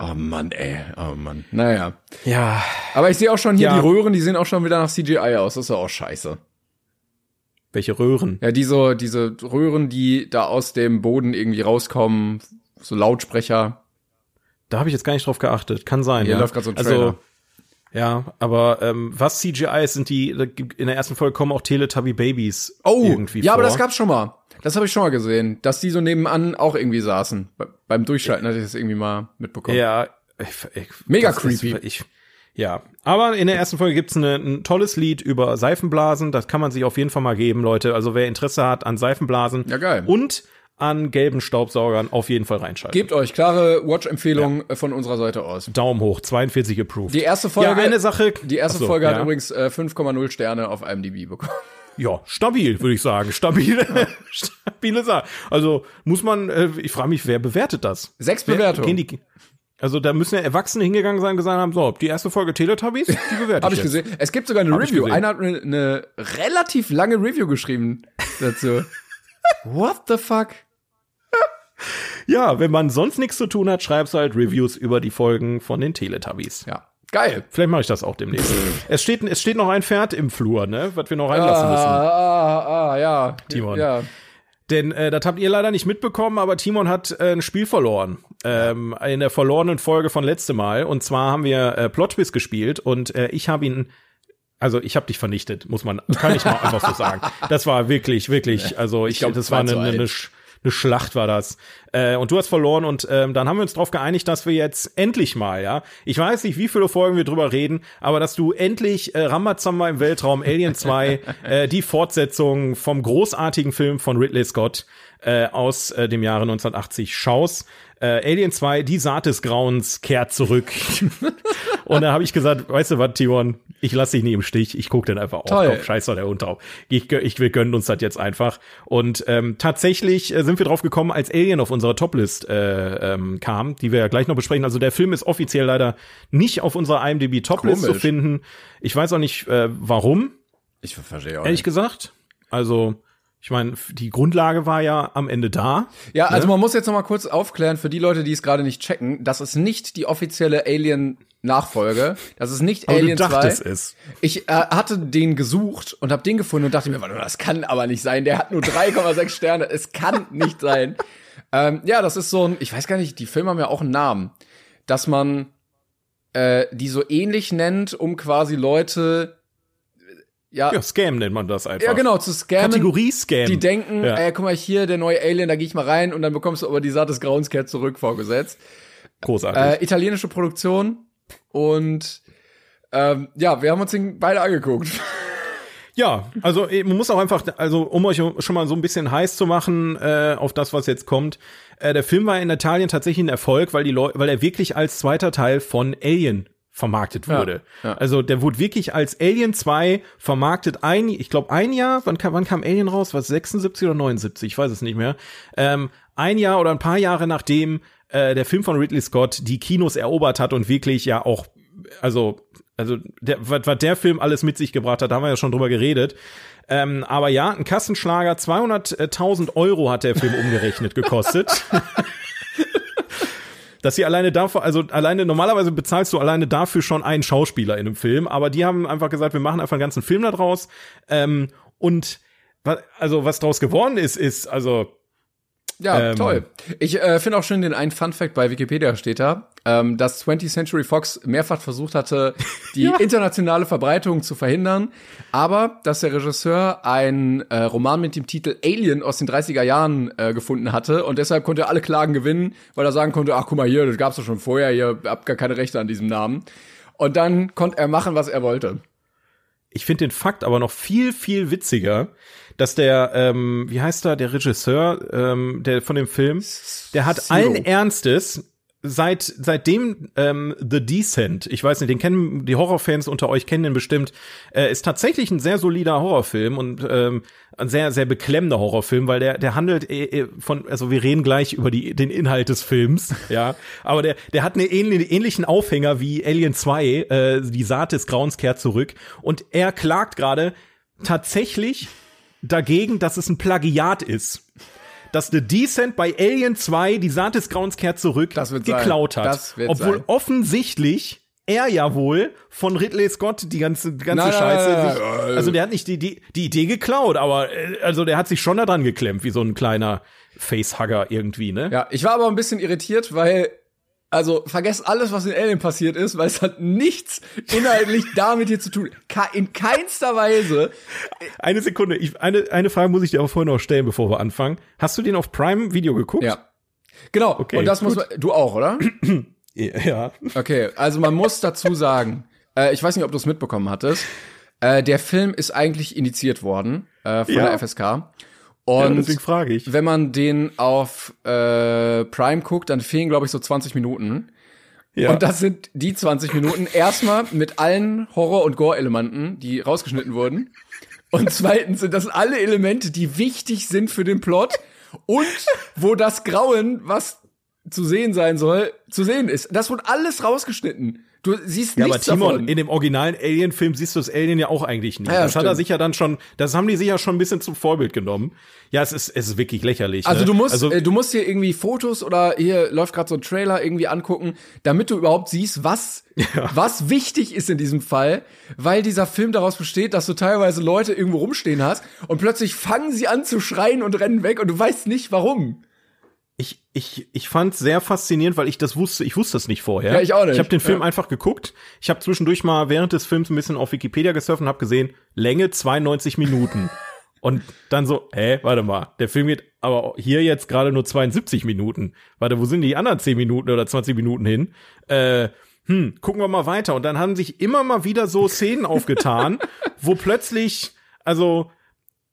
Oh Mann, ey, oh Mann. Naja. Ja. Aber ich sehe auch schon hier ja. die Röhren, die sehen auch schon wieder nach CGI aus. Das ist ja auch scheiße. Welche Röhren? Ja, diese, diese Röhren, die da aus dem Boden irgendwie rauskommen, so Lautsprecher. Da habe ich jetzt gar nicht drauf geachtet. Kann sein. Hier ja. läuft gerade so ein Trailer. Also, ja, aber ähm, was CGI ist, sind die, in der ersten Folge kommen auch Teletubby Babys oh, irgendwie ja, vor. aber das gab's schon mal. Das habe ich schon mal gesehen, dass die so nebenan auch irgendwie saßen. Be beim Durchschalten hatte ich das irgendwie mal mitbekommen. Ja, ich, ich, mega creepy. Ist, ich, ja, aber in der ersten Folge gibt's eine, ein tolles Lied über Seifenblasen. Das kann man sich auf jeden Fall mal geben, Leute. Also wer Interesse hat an Seifenblasen ja, geil. und an gelben Staubsaugern auf jeden Fall reinschalten. Gebt euch klare Watch-Empfehlung ja. von unserer Seite aus. Daumen hoch, 42 approved. Die erste Folge, ja, eine Sache. Die erste so, Folge ja. hat übrigens äh, 5,0 Sterne auf IMDb bekommen. Ja, stabil, würde ich sagen. Stabile, ja. stabile Sache. Also muss man, äh, ich frage mich, wer bewertet das? Sechs Bewertungen. Also da müssen ja Erwachsene hingegangen sein und gesagt haben, so, die erste Folge Teletubbies, die bewerte Habe ich gesehen. Es gibt sogar eine Hab Review. Einer hat eine, eine relativ lange Review geschrieben dazu. What the fuck? Ja, wenn man sonst nichts zu tun hat, schreibst du halt Reviews über die Folgen von den Teletubbies. Ja. Geil. Vielleicht mache ich das auch demnächst. es, steht, es steht noch ein Pferd im Flur, ne? Was wir noch reinlassen müssen. Ah, ah, ah, ja. Timon. Ja. Denn äh, das habt ihr leider nicht mitbekommen, aber Timon hat äh, ein Spiel verloren. Ähm, in der verlorenen Folge von letztem Mal. Und zwar haben wir äh, Plot Twist gespielt und äh, ich habe ihn also ich habe dich vernichtet, muss man, kann ich mal einfach so sagen. Das war wirklich, wirklich, also ich, Ich glaub, das war eine, 2 zu eine, 1. eine Schlacht war das. Äh, und du hast verloren und ähm, dann haben wir uns darauf geeinigt, dass wir jetzt endlich mal, ja, ich weiß nicht, wie viele Folgen wir drüber reden, aber dass du endlich äh, Ramazamba im Weltraum, Alien 2, äh, die Fortsetzung vom großartigen Film von Ridley Scott äh, aus äh, dem Jahre 1980 schaust. Äh, Alien 2, die Saat des Grauens kehrt zurück. und da habe ich gesagt, weißt du was, Timon, ich lasse dich nie im Stich, ich guck den einfach auch Toll. drauf, scheiß doch der Hund drauf. Ich, ich, wir gönnen uns das jetzt einfach. Und ähm, tatsächlich äh, sind wir drauf gekommen, als Alien auf unserer Toplist äh, ähm, kam, die wir ja gleich noch besprechen. Also der Film ist offiziell leider nicht auf unserer IMDb Toplist zu finden. Ich weiß auch nicht, äh, warum, Ich verstehe auch ehrlich nicht. gesagt. Also, ich meine, die Grundlage war ja am Ende da. Ja, also man muss jetzt noch mal kurz aufklären für die Leute, die es gerade nicht checken, das ist nicht die offizielle Alien Nachfolge. Das ist nicht Aber Alien du dachtest 2. es. Ich äh, hatte den gesucht und habe den gefunden und dachte mir, das kann aber nicht sein. Der hat nur 3,6 Sterne. Es kann nicht sein. Ähm, ja, das ist so ein, ich weiß gar nicht, die Filme haben ja auch einen Namen, dass man äh, die so ähnlich nennt, um quasi Leute ja, Ja, Scam nennt man das einfach. ja genau zu scammen. Kategorie Scam. Die denken, Ja. ey, guck mal hier, der neue Alien, da gehe ich mal rein und dann bekommst du aber die Saat des Grauens kehrt zurück vorgesetzt. Großartig. Äh, italienische Produktion und ähm, ja, wir haben uns den beide angeguckt. Ja, also man muss auch einfach, also um euch schon mal so ein bisschen heiß zu machen äh, auf das, was jetzt kommt. Äh, der Film war in Italien tatsächlich ein Erfolg, weil die Leute, weil er wirklich als zweiter Teil von Alien vermarktet Ja, wurde. ja. Also der wurde wirklich als Alien 2 vermarktet ein, ich glaube ein Jahr, wann kam, wann kam Alien raus? Was 76 oder 79? Ich weiß es nicht mehr. Ähm, ein Jahr oder ein paar Jahre nachdem äh, der Film von Ridley Scott die Kinos erobert hat und wirklich ja auch, also also der, was, was der Film alles mit sich gebracht hat, da haben wir ja schon drüber geredet. Ähm, aber ja, ein Kassenschlager, 200.000 Euro hat der Film umgerechnet gekostet. Dass sie alleine dafür, also alleine, normalerweise bezahlst du alleine dafür schon einen Schauspieler in einem Film, aber die haben einfach gesagt, wir machen einfach einen ganzen Film da draus. Ähm, und also was draus geworden ist, ist, also Ja, Ähm. toll. Ich äh, finde auch schön den einen Fun Fact bei Wikipedia steht da, ähm, dass 20th Century Fox mehrfach versucht hatte, die internationale Verbreitung zu verhindern, aber dass der Regisseur einen äh, Roman mit dem Titel Alien aus den 30er Jahren äh, gefunden hatte und deshalb konnte er alle Klagen gewinnen, weil er sagen konnte, ach guck mal hier, das gab's doch schon vorher, ihr habt gar keine Rechte an diesem Namen. Und dann konnte er machen, was er wollte. ich finde den Fakt aber noch viel, viel witziger, dass der, ähm, wie heißt er, der Regisseur, ähm, der von dem Film, der hat Zero. allen Ernstes seit seitdem ähm, The Descent, ich weiß nicht, den kennen die Horrorfans unter euch kennen den bestimmt, äh, ist tatsächlich ein sehr solider Horrorfilm und ähm, ein sehr sehr beklemmender Horrorfilm, weil der der handelt äh, äh, von also wir reden gleich über die den Inhalt des Films, ja, aber der der hat einen ähnlichen, ähnlichen Aufhänger wie Alien 2, äh, die Saat des Grauens kehrt zurück und er klagt gerade tatsächlich dagegen, dass es ein Plagiat ist. Dass The Descent bei Alien 2 die Saat des Grauens kehrt zurück Das wird sein. geklaut hat. Obwohl sein. offensichtlich er ja wohl von Ridley Scott die ganze, die ganze nein, Scheiße. nein, sich, nein, nein. also der hat nicht die, die, die Idee geklaut, aber äh, also der hat sich schon da dran geklemmt, wie so ein kleiner Facehugger irgendwie, ne? Ja, ich war aber ein bisschen irritiert, weil, also, vergesst alles, was in Alien passiert ist, weil es hat nichts inhaltlich damit hier zu tun. In keinster Weise. Eine Sekunde, ich, eine, eine Frage muss ich dir aber vorher noch stellen, bevor wir anfangen. Hast du den auf Prime Video geguckt? Ja. Genau. Okay, und das muss man, du auch, oder? Ja. Okay, also man muss dazu sagen, äh, ich weiß nicht, ob du es mitbekommen hattest, äh, der Film ist eigentlich initiiert worden äh, von Ja. der FSK. Ja Und deswegen frage ich. wenn man den auf äh, Prime guckt, dann fehlen, glaube ich, so 20 Minuten. Ja. Und das sind die 20 Minuten erstmal mit allen Horror- und Gore-Elementen, die rausgeschnitten wurden. Und zweitens sind das alle Elemente, die wichtig sind für den Plot und wo das Grauen, was zu sehen sein soll, zu sehen ist. Das wurde alles rausgeschnitten. Du siehst Ja, aber nichts Timon, davon. in dem originalen Alien-Film siehst du das Alien ja auch eigentlich nicht. Ja, das hat er stimmt. sich ja dann schon, das haben die sich ja schon ein bisschen zum Vorbild genommen. Ja, es ist, es ist wirklich lächerlich. Also ne? du musst, also, äh, du musst dir irgendwie Fotos oder hier läuft gerade so ein Trailer irgendwie angucken, damit du überhaupt siehst, was was wichtig ist in diesem Fall, weil dieser Film daraus besteht, dass du teilweise Leute irgendwo rumstehen hast und plötzlich fangen sie an zu schreien und rennen weg und du weißt nicht warum. Ich, ich, ich fand sehr faszinierend, weil ich das wusste, ich wusste das nicht vorher. Ja, ich auch nicht. Ich habe den Film Ja. einfach geguckt. Ich habe zwischendurch mal während des Films ein bisschen auf Wikipedia gesurft und habe gesehen, Länge 92 Minuten. und dann so, hä, warte mal, der Film geht aber hier jetzt gerade nur 72 Minuten. Warte, wo sind die anderen 10 Minuten oder 20 Minuten hin? Äh, hm, gucken wir mal weiter. Und dann haben sich immer mal wieder so Szenen aufgetan, wo plötzlich, also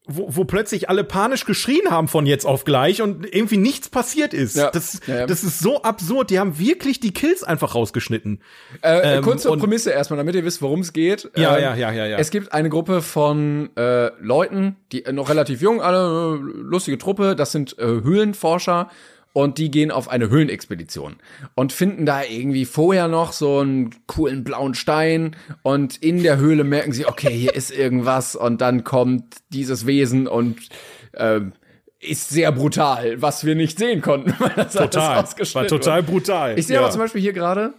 wo, wo plötzlich alle panisch geschrien haben von jetzt auf gleich und irgendwie nichts passiert ist. Ja. Das, Ja, ja. das ist so absurd. Die haben wirklich die Kills einfach rausgeschnitten. Äh, Ähm, kurze und- Prämisse erstmal, damit ihr wisst, worum es geht. Ja, Ähm, ja, ja, ja, ja. Es gibt eine Gruppe von äh, Leuten, die äh, noch relativ jung, alle äh, lustige Truppe, das sind äh, Höhlenforscher und die gehen auf eine Höhlenexpedition und finden da irgendwie vorher noch so einen coolen blauen Stein und in der Höhle merken sie, okay, hier ist irgendwas und dann kommt dieses Wesen und ähm, ist sehr brutal, was wir nicht sehen konnten, weil das Total. alles War total brutal. Ich sehe ja. aber zum Beispiel hier gerade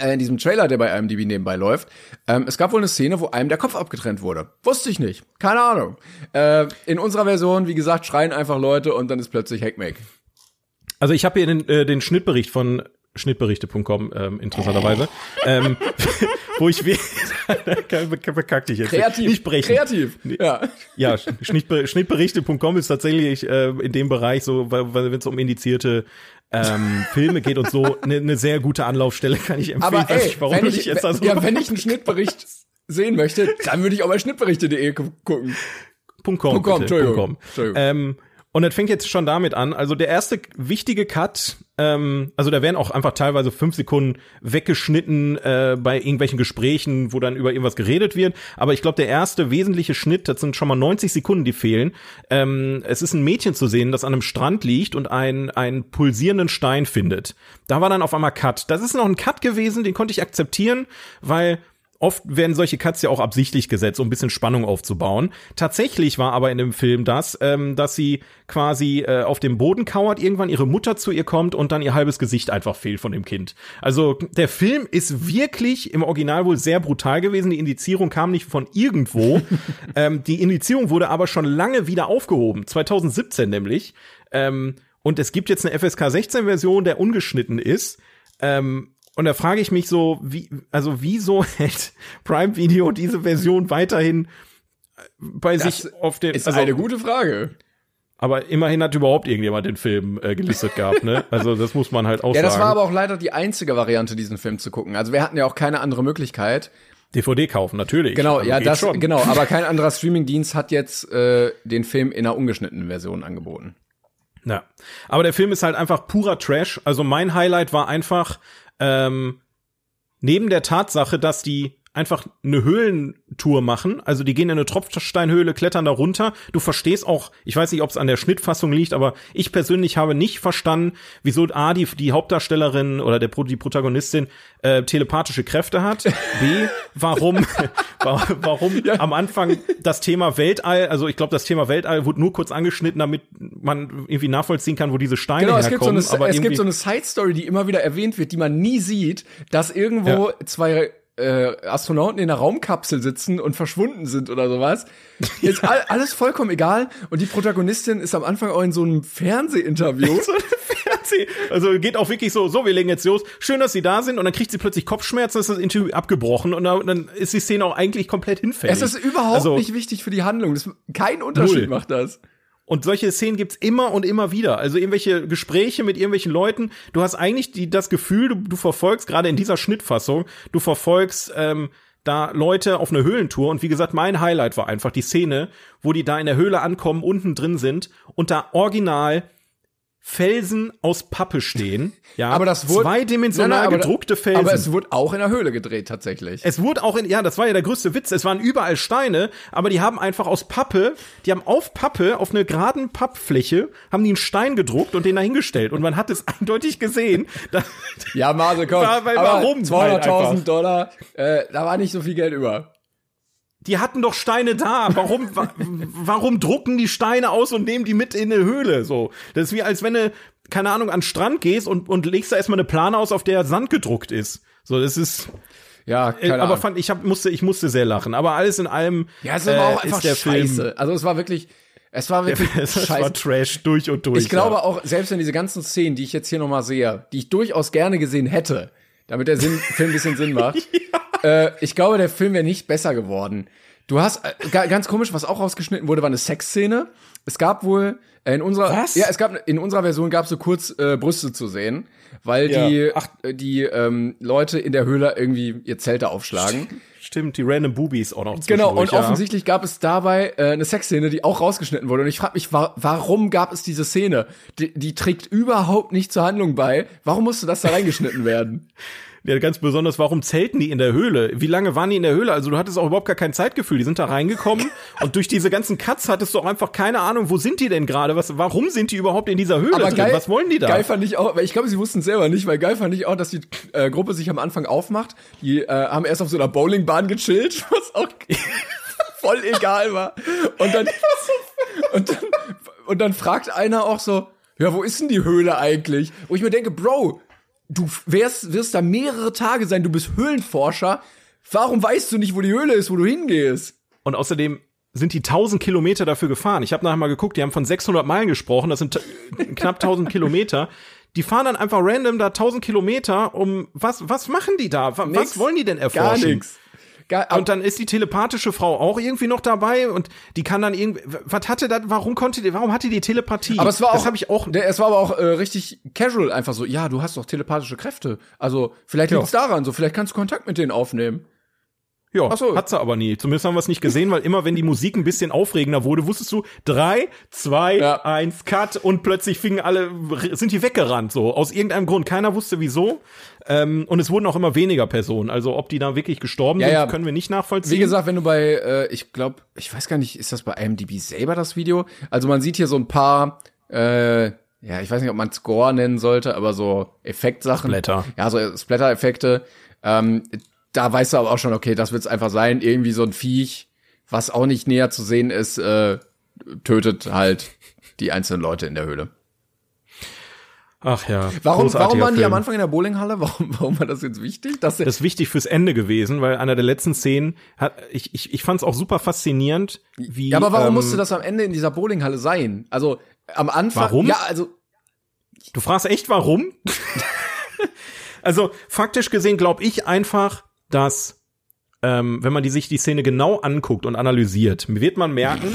äh, in diesem Trailer, der bei IMDb nebenbei läuft, ähm, es gab wohl eine Szene, wo einem der Kopf abgetrennt wurde. Wusste ich nicht. Keine Ahnung. Äh, in unserer Version, wie gesagt, schreien einfach Leute und dann ist plötzlich Hackmake. Also ich habe hier den, äh, den Schnittbericht von schnittberichte.com ähm, interessanterweise, ähm, wo ich we- verkackt ich jetzt Kreativ. nicht brechen. Kreativ. Ja. Ja, Schnittber Schnittberichte.com ist tatsächlich äh, in dem Bereich so, wenn es um indizierte ähm, Filme geht und so, eine ne sehr gute Anlaufstelle kann ich empfehlen. Aber Weiß ey, nicht, warum wenn ich, dich jetzt da so ja, wenn ich einen Schnittbericht sehen möchte, dann würde ich auch bei schnittberichte.de gu- gucken. Punkt .com, Punkt com, bitte, Entschuldigung. Punkt com. Entschuldigung. Ähm, und das fängt jetzt schon damit an. Also der erste wichtige Cut, ähm, also da werden auch einfach teilweise fünf Sekunden weggeschnitten äh, bei irgendwelchen Gesprächen, wo dann über irgendwas geredet wird. Aber ich glaube, der erste wesentliche Schnitt, das sind schon mal 90 Sekunden, die fehlen. Ähm, es ist ein Mädchen zu sehen, das an einem Strand liegt und einen, einen pulsierenden Stein findet. Da war dann auf einmal Cut. Das ist noch ein Cut gewesen, den konnte ich akzeptieren, weil Oft werden solche Cuts ja auch absichtlich gesetzt, um ein bisschen Spannung aufzubauen. Tatsächlich war aber in dem Film das, ähm, dass sie quasi äh, auf dem Boden kauert, irgendwann ihre Mutter zu ihr kommt und dann ihr halbes Gesicht einfach fehlt von dem Kind. Also der Film ist wirklich im Original wohl sehr brutal gewesen. Die Indizierung kam nicht von irgendwo. ähm, die Indizierung wurde aber schon lange wieder aufgehoben, 2017 nämlich. Ähm, und es gibt jetzt eine FSK 16 Version, der ungeschnitten ist. Ähm, und da frage ich mich so, wie, also wieso hält Prime Video diese Version weiterhin bei Das sich auf den, Ist also, eine gute Frage. aber immerhin hat überhaupt irgendjemand den Film äh, gelistet gehabt, ne? Also das muss man halt auch Ja, das sagen. war aber auch leider die einzige Variante, diesen Film zu gucken. Also wir hatten ja auch keine andere Möglichkeit. DVD kaufen, natürlich. Genau, Also ja, das, schon. genau, aber kein anderer Streamingdienst hat jetzt äh, den Film in einer ungeschnittenen Version angeboten. Ja. Aber der Film ist halt einfach purer Trash. Also mein Highlight war einfach, ähm, neben der Tatsache, dass die einfach eine Höhlentour machen, also die gehen in eine Tropfsteinhöhle, klettern da runter. Du verstehst auch, ich weiß nicht, ob es an der Schnittfassung liegt, aber ich persönlich habe nicht verstanden, wieso A, die, die Hauptdarstellerin oder der, die Protagonistin äh, telepathische Kräfte hat. B, warum, wa- warum am Anfang das Thema Weltall, also ich glaube, das Thema Weltall wurde nur kurz angeschnitten, damit man irgendwie nachvollziehen kann, wo diese Steine Genau, es gibt, so herkommen. eine, es gibt so eine Side-Story, die immer wieder erwähnt wird, die man nie sieht, dass irgendwo zwei äh, Astronauten in einer Raumkapsel sitzen und verschwunden sind oder sowas. Ist all, alles vollkommen egal. Und die Protagonistin ist am Anfang auch in so einem Fernsehinterview. Fernseh. Also geht auch wirklich so, so, wir legen jetzt los. Schön, dass sie da sind und dann kriegt sie plötzlich Kopfschmerzen, ist das Interview abgebrochen und dann, dann ist die Szene auch eigentlich komplett hinfällig. es ist überhaupt Also- nicht wichtig für die Handlung. Das, kein Unterschied Null. macht das. Und solche Szenen gibt's immer und immer wieder. Also irgendwelche Gespräche mit irgendwelchen Leuten. Du hast eigentlich die, das Gefühl, du, du verfolgst gerade in dieser Schnittfassung, du verfolgst ähm, da Leute auf eine Höhlentour. Und wie gesagt, mein Highlight war einfach die Szene, wo die da in der Höhle ankommen, unten drin sind und da original Felsen aus Pappe stehen. Ja, Aber das wurde zweidimensional Nein, nein, gedruckte Felsen. Aber es wurde auch in der Höhle gedreht tatsächlich. Es wurde auch in, ja, das war ja der größte Witz. Es waren überall Steine, aber die haben einfach aus Pappe, die haben auf Pappe, auf einer geraden Pappfläche, haben die einen Stein gedruckt und den dahingestellt. Und man hat es eindeutig gesehen. Ja, Marcel, komm. War- weil aber warum halt 200.000 einfach? Dollar, äh, da war nicht so viel Geld über. Die hatten doch Steine da. Warum, wa, warum drucken die Steine aus und nehmen die mit in eine Höhle? So, das ist wie als wenn du, keine Ahnung, an den Strand gehst und, und legst da erstmal eine Plane aus, auf der Sand gedruckt ist. So, das ist, Ja, äh, keine aber Ahnung. fand, ich hab, musste, ich musste sehr lachen. Aber alles in allem, Ja, es war auch äh, einfach ist der scheiße. Film, Also es war wirklich, es war wirklich es war scheiße. Trash durch und durch. Ich glaube ja. auch, selbst wenn diese ganzen Szenen, die ich jetzt hier nochmal sehe, die ich durchaus gerne gesehen hätte, damit der Sinn, Film ein bisschen Sinn macht, äh, ich glaube, der Film wäre nicht besser geworden. Du hast, äh, ga- ganz komisch, was auch rausgeschnitten wurde, war eine Sexszene. Es gab wohl äh, in unserer, Was? ja, es gab in unserer Version gab es so kurz äh, Brüste zu sehen, weil Ja. die, Ach. äh, die ähm, Leute in der Höhle irgendwie ihr Zelte aufschlagen. Stimmt, die random Boobies auch noch Genau, und ja. offensichtlich gab es dabei äh, eine Sexszene, die auch rausgeschnitten wurde. Und ich frage mich, wa warum gab es diese Szene? Die, die trägt überhaupt nicht zur Handlung bei. Warum musste das da reingeschnitten werden? Ja, ganz besonders, warum zelten die in der Höhle? Wie lange waren die in der Höhle? Also du hattest auch überhaupt gar kein Zeitgefühl. Die sind da reingekommen und durch diese ganzen Cuts hattest du auch einfach keine Ahnung, wo sind die denn gerade? Was, warum sind die überhaupt in dieser Höhle drin? Was wollen die da? Geil fand ich auch, weil ich glaube, sie wussten selber nicht, weil geil fand ich auch, dass die äh, Gruppe sich am Anfang aufmacht. Die äh, haben erst auf so einer Bowlingbahn gechillt, was auch voll egal war. Und dann, und dann, und dann fragt einer auch so, ja, wo ist denn die Höhle eigentlich? Wo ich mir denke, Bro, du wärst, wirst da mehrere Tage sein, du bist Höhlenforscher. Warum weißt du nicht, wo die Höhle ist, wo du hingehst? Und außerdem sind die 1000 Kilometer dafür gefahren. Ich habe nachher mal geguckt, die haben von 600 Meilen gesprochen, das sind knapp 1000 Kilometer. Die fahren dann einfach random da 1000 Kilometer, um was was machen die da? Wa- Was Nix. wollen die denn Gar erforschen? nichts. Und dann ist die telepathische Frau auch irgendwie noch dabei und die kann dann irgendwie was hatte da warum konnte die warum hatte die Telepathie? Aber es war auch, das habe ich auch Der, es war aber auch äh, richtig casual, einfach so. Ja, du hast doch telepathische Kräfte. Also vielleicht Ja. liegt's daran, so vielleicht kannst du Kontakt mit denen aufnehmen. Ja, so. hat sie aber nie. Zumindest haben wir es nicht gesehen, weil immer, wenn die Musik ein bisschen aufregender wurde, wusstest du, drei, zwei, Ja. eins, cut und plötzlich fingen alle, sind die weggerannt, so. Aus irgendeinem Grund. Keiner wusste wieso. Ähm, und es wurden auch immer weniger Personen. Also, ob die da wirklich gestorben Ja, sind, ja. können wir nicht nachvollziehen. Wie gesagt, wenn du bei, äh, ich glaube, ich weiß gar nicht, ist das bei IMDb selber das Video? Also man sieht hier so ein paar, äh, ja, ich weiß nicht, ob man Score nennen sollte, aber so Effektsachen. Splatter. Ja, so Splatter-Effekte. Ähm, da weißt du aber auch schon, okay, das wird's einfach sein. Irgendwie so ein Viech, was auch nicht näher zu sehen ist, äh, tötet halt die einzelnen Leute in der Höhle. Ach ja. Warum, warum waren die Film. am Anfang in der Bowlinghalle? Warum, warum war das jetzt wichtig? Das ist wichtig fürs Ende gewesen, weil einer der letzten Szenen hat, ich, ich, ich fand es auch super faszinierend, wie. ja, aber warum ähm, musste das am Ende in dieser Bowlinghalle sein? Also am Anfang. Warum? Ja, also Du fragst echt, warum? also faktisch gesehen glaube ich einfach, dass ähm, wenn man die, sich die Szene genau anguckt und analysiert, wird man merken,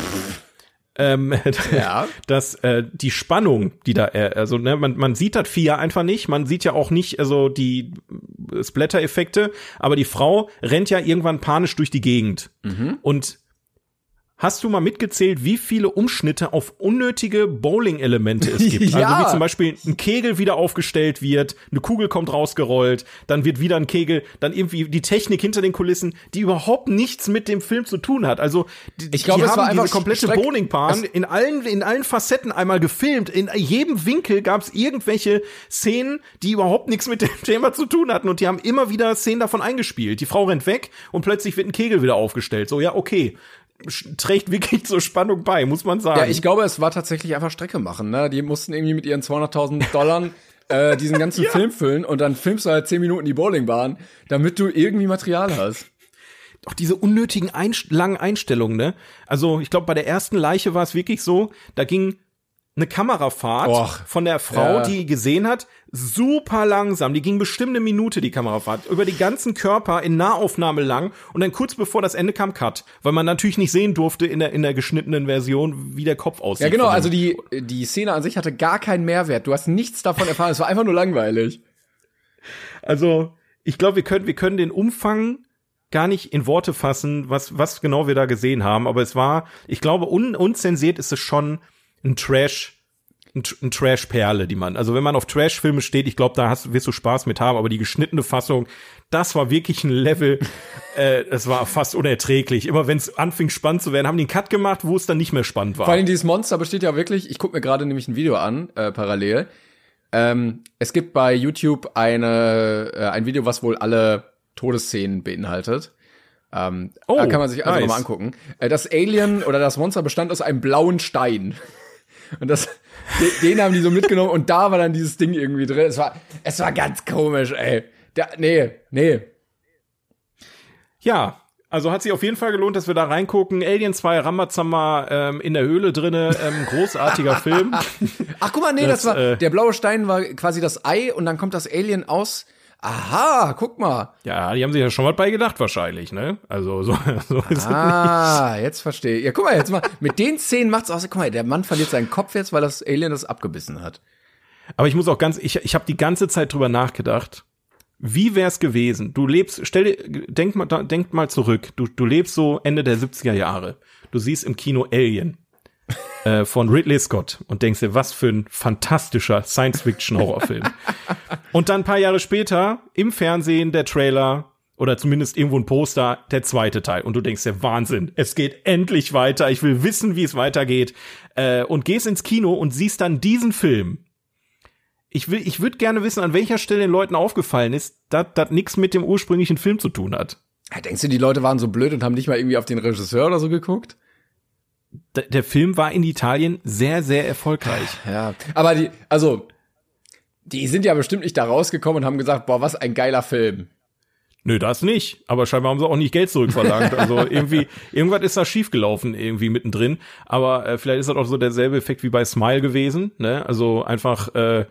ähm, Ja. dass äh, die Spannung, die da, äh, also ne, man, man sieht das Vieh ja einfach nicht, man sieht ja auch nicht also die äh, Splatter-Effekte, aber die Frau rennt ja irgendwann panisch durch die Gegend. Und Hast du mal mitgezählt, wie viele Umschnitte auf unnötige Bowling-Elemente es gibt? Ja. Also wie zum Beispiel ein Kegel wieder aufgestellt wird, eine Kugel kommt rausgerollt, dann wird wieder ein Kegel, dann irgendwie die Technik hinter den Kulissen, die überhaupt nichts mit dem Film zu tun hat. Also die, Ich glaube, die es haben war einfach diese komplette Bowlingbahn in allen in allen Facetten einmal gefilmt. In jedem Winkel gab es irgendwelche Szenen, die überhaupt nichts mit dem Thema zu tun hatten und die haben immer wieder Szenen davon eingespielt. Die Frau rennt weg und plötzlich wird ein Kegel wieder aufgestellt. So ja, okay. Trägt wirklich zur Spannung bei, muss man sagen. Ja, ich glaube, es war tatsächlich einfach Strecke machen. Ne? Die mussten irgendwie mit ihren 200.000 Dollar äh, diesen ganzen Film füllen und dann filmst du halt 10 Minuten die Bowlingbahn, damit du irgendwie Material hast. auch diese unnötigen Einst langen Einstellungen, ne? Also, ich glaube, bei der ersten Leiche war es wirklich so, da ging eine Kamerafahrt Och. von der Frau, Ja. die gesehen hat, super langsam. Die ging bestimmt eine Minute, die Kamerafahrt, über die ganzen Körper in Nahaufnahme lang und dann kurz bevor das Ende kam Cut, weil man natürlich nicht sehen durfte in der, in der geschnittenen Version, wie der Kopf aussieht. Ja, genau, also die, die Szene an sich hatte gar keinen Mehrwert. Du hast nichts davon erfahren. Es war einfach nur langweilig. Also, ich glaube, wir können, wir können den Umfang gar nicht in Worte fassen, was, was genau wir da gesehen haben. Aber es war, ich glaube, un, unzensiert ist es schon ein Trash, ein, Trash-Perle, die man, also wenn man auf Trash-Filme steht, ich glaube, da hast, wirst du Spaß mit haben, aber die geschnittene Fassung, das war wirklich ein Level, äh, das war fast unerträglich. Immer wenn es anfing spannend zu werden, haben die einen Cut gemacht, wo es dann nicht mehr spannend war. Vor allem dieses Monster besteht ja wirklich, ich gucke mir gerade nämlich ein Video an, äh, parallel. Ähm, es gibt bei YouTube eine, äh, ein Video, was wohl alle Todesszenen beinhaltet. Ähm, Oh, da kann man sich also nice. nochmal angucken. Äh, das Alien oder das Monster bestand aus einem blauen Stein. Und das, den, den haben die so mitgenommen und da war dann dieses Ding irgendwie drin. Es war, es war ganz komisch, ey. Der, nee, nee. Ja, also hat sich auf jeden Fall gelohnt, dass wir da reingucken. Alien 2 Ramazamba ähm, in der Höhle drinne, ähm, großartiger Film. Ach, guck mal, nee, das, Das, war, äh, der blaue Stein war quasi das Ei und dann kommt das Alien aus. Aha, guck mal. Ja, die haben sich ja schon mal bei gedacht wahrscheinlich, ne? Also so, so ist es nicht. Ah, jetzt verstehe ich. Ja, guck mal, jetzt mal, mit den Szenen macht's aus. Guck mal, der Mann verliert seinen Kopf jetzt, weil das Alien das abgebissen hat. Aber ich muss auch ganz, ich, ich habe die ganze Zeit drüber nachgedacht. Wie wär's gewesen? Du lebst, stell dir, denk mal, denk mal zurück. Du, du lebst so Ende der 70er Jahre. Du siehst im Kino Alien äh, von Ridley Scott und denkst dir, was für ein fantastischer Science-Fiction-Horrorfilm. und dann ein paar Jahre später im Fernsehen der Trailer oder zumindest irgendwo ein Poster, der zweite Teil. Und du denkst dir, Wahnsinn, es geht endlich weiter. Ich will wissen, wie es weitergeht. Äh, und gehst ins Kino und siehst dann diesen Film ich will, ich würde gerne wissen, an welcher Stelle den Leuten aufgefallen ist, dass das nichts mit dem ursprünglichen Film zu tun hat. Ja, denkst du, die Leute waren so blöd und haben nicht mal irgendwie auf den Regisseur oder so geguckt? Der Film war in Italien sehr, sehr erfolgreich. Ja, aber die, also, die sind ja bestimmt nicht da rausgekommen und haben gesagt, boah, was ein geiler Film. Nö, das nicht. Aber scheinbar haben sie auch nicht Geld zurückverlangt. Also irgendwie, irgendwas ist da schiefgelaufen irgendwie mittendrin. Aber äh, vielleicht ist das auch so derselbe Effekt wie bei Smile gewesen. Ne? Also einfach, äh,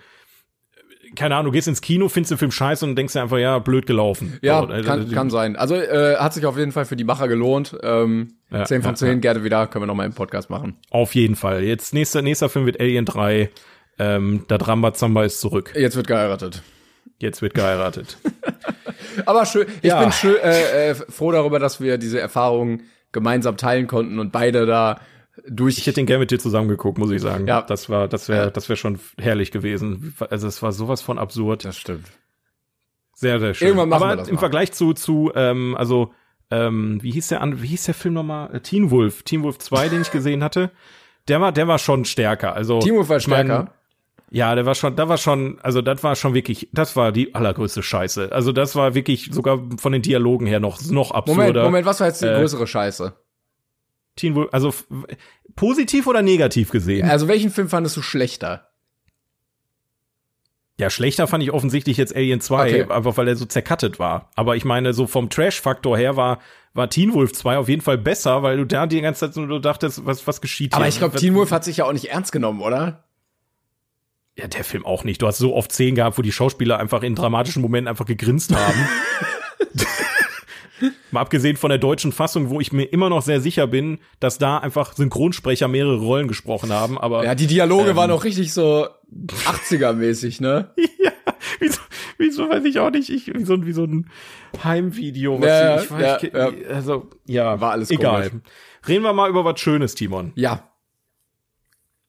keine Ahnung, du gehst ins Kino, findest den Film scheiße und denkst dir einfach, ja, blöd gelaufen. Ja, So, kann, kann sein. Also äh, hat sich auf jeden Fall für die Macher gelohnt. Ähm, Ja, 10 von ja, 10, gerne wieder, können wir noch mal im Podcast machen. Auf jeden Fall. Jetzt nächster, nächster Film wird Alien 3. Ähm, der Rambazamba ist zurück. Jetzt wird geheiratet. Jetzt wird geheiratet. Aber schön, ich Ja. bin schön, äh, äh, froh darüber, dass wir diese Erfahrungen gemeinsam teilen konnten und beide da durch. Ich hätte den gerne mit dir zusammengeguckt, muss ich sagen. Ja. Das war, das wäre, das wäre schon herrlich gewesen. Also es war sowas von absurd. das stimmt. Sehr, sehr schön. Irgendwann machen Aber wir das im mal. Vergleich zu, zu, ähm, also, ähm, wie hieß der an, wie hieß der Film nochmal? Äh, Teen Wolf. Teen Wolf 2, den ich gesehen hatte. Der war, der war schon stärker. Also, Team Wolf war ich mein, stärker. Ja, der war schon, da war schon, also das war schon wirklich, das war die allergrößte Scheiße. Also das war wirklich sogar von den Dialogen her noch, noch absurder. Moment, Moment, was war jetzt die Äh, größere Scheiße? Teen Wolf, also positiv oder negativ gesehen? Also welchen Film fandest du schlechter? Ja, schlechter fand ich offensichtlich jetzt Alien 2, Okay. einfach weil er so zerkattet war. Aber ich meine, so vom Trash-Faktor her war, war Teen Wolf 2 auf jeden Fall besser, weil du da die ganze Zeit nur dachtest, was, was geschieht Aber hier? ich glaube, Teen Wolf hat sich ja auch nicht ernst genommen, oder? Ja, der Film auch nicht. Du hast so oft Szenen gehabt, wo die Schauspieler einfach in dramatischen Momenten einfach gegrinst haben. Mal abgesehen von der deutschen Fassung, wo ich mir immer noch sehr sicher bin, dass da einfach Synchronsprecher mehrere Rollen gesprochen haben, aber Ja, die Dialoge waren auch richtig so 80er-mäßig, ne? ja, wieso, wieso weiß ich auch nicht, ich, wie so, ein- wie so ein Heimvideo, was Ja, ich, ich, ja, ich, also, ja, War alles egal. komisch. Reden wir mal über was Schönes, Timon. Ja,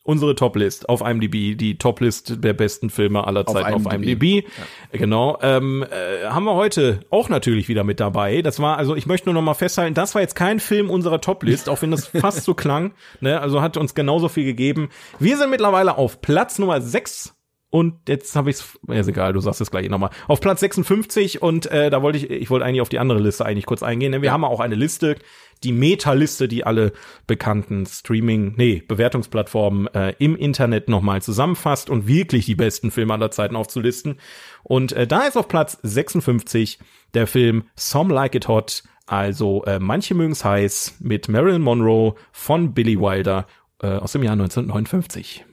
Unsere Toplist auf IMDb, die Toplist der besten Filme aller Zeiten auf IMDb. IMDb. Genau. Ähm, äh, haben wir heute auch natürlich wieder mit dabei. Das war, also ich möchte nur noch mal festhalten, das war jetzt kein Film unserer Toplist, auch wenn das fast so klang. Ne? Also hat uns genauso viel gegeben. Wir sind mittlerweile auf Platz Nummer 6 und jetzt habe ich's, ja, ist egal, du sagst es gleich nochmal. Auf Platz 56 und äh, da wollte ich, ich wollte eigentlich auf die andere Liste eigentlich kurz eingehen, denn wir haben auch eine Liste, die Meta-Liste, die alle bekannten Streaming, nee, Bewertungsplattformen äh, im Internet nochmal zusammenfasst und wirklich die besten Filme aller Zeiten aufzulisten. Und äh, da ist auf Platz 56 der Film Some Like It Hot, also äh, manche mögen's heiß mit Marilyn Monroe von Billy Wilder äh, aus dem Jahr 1959.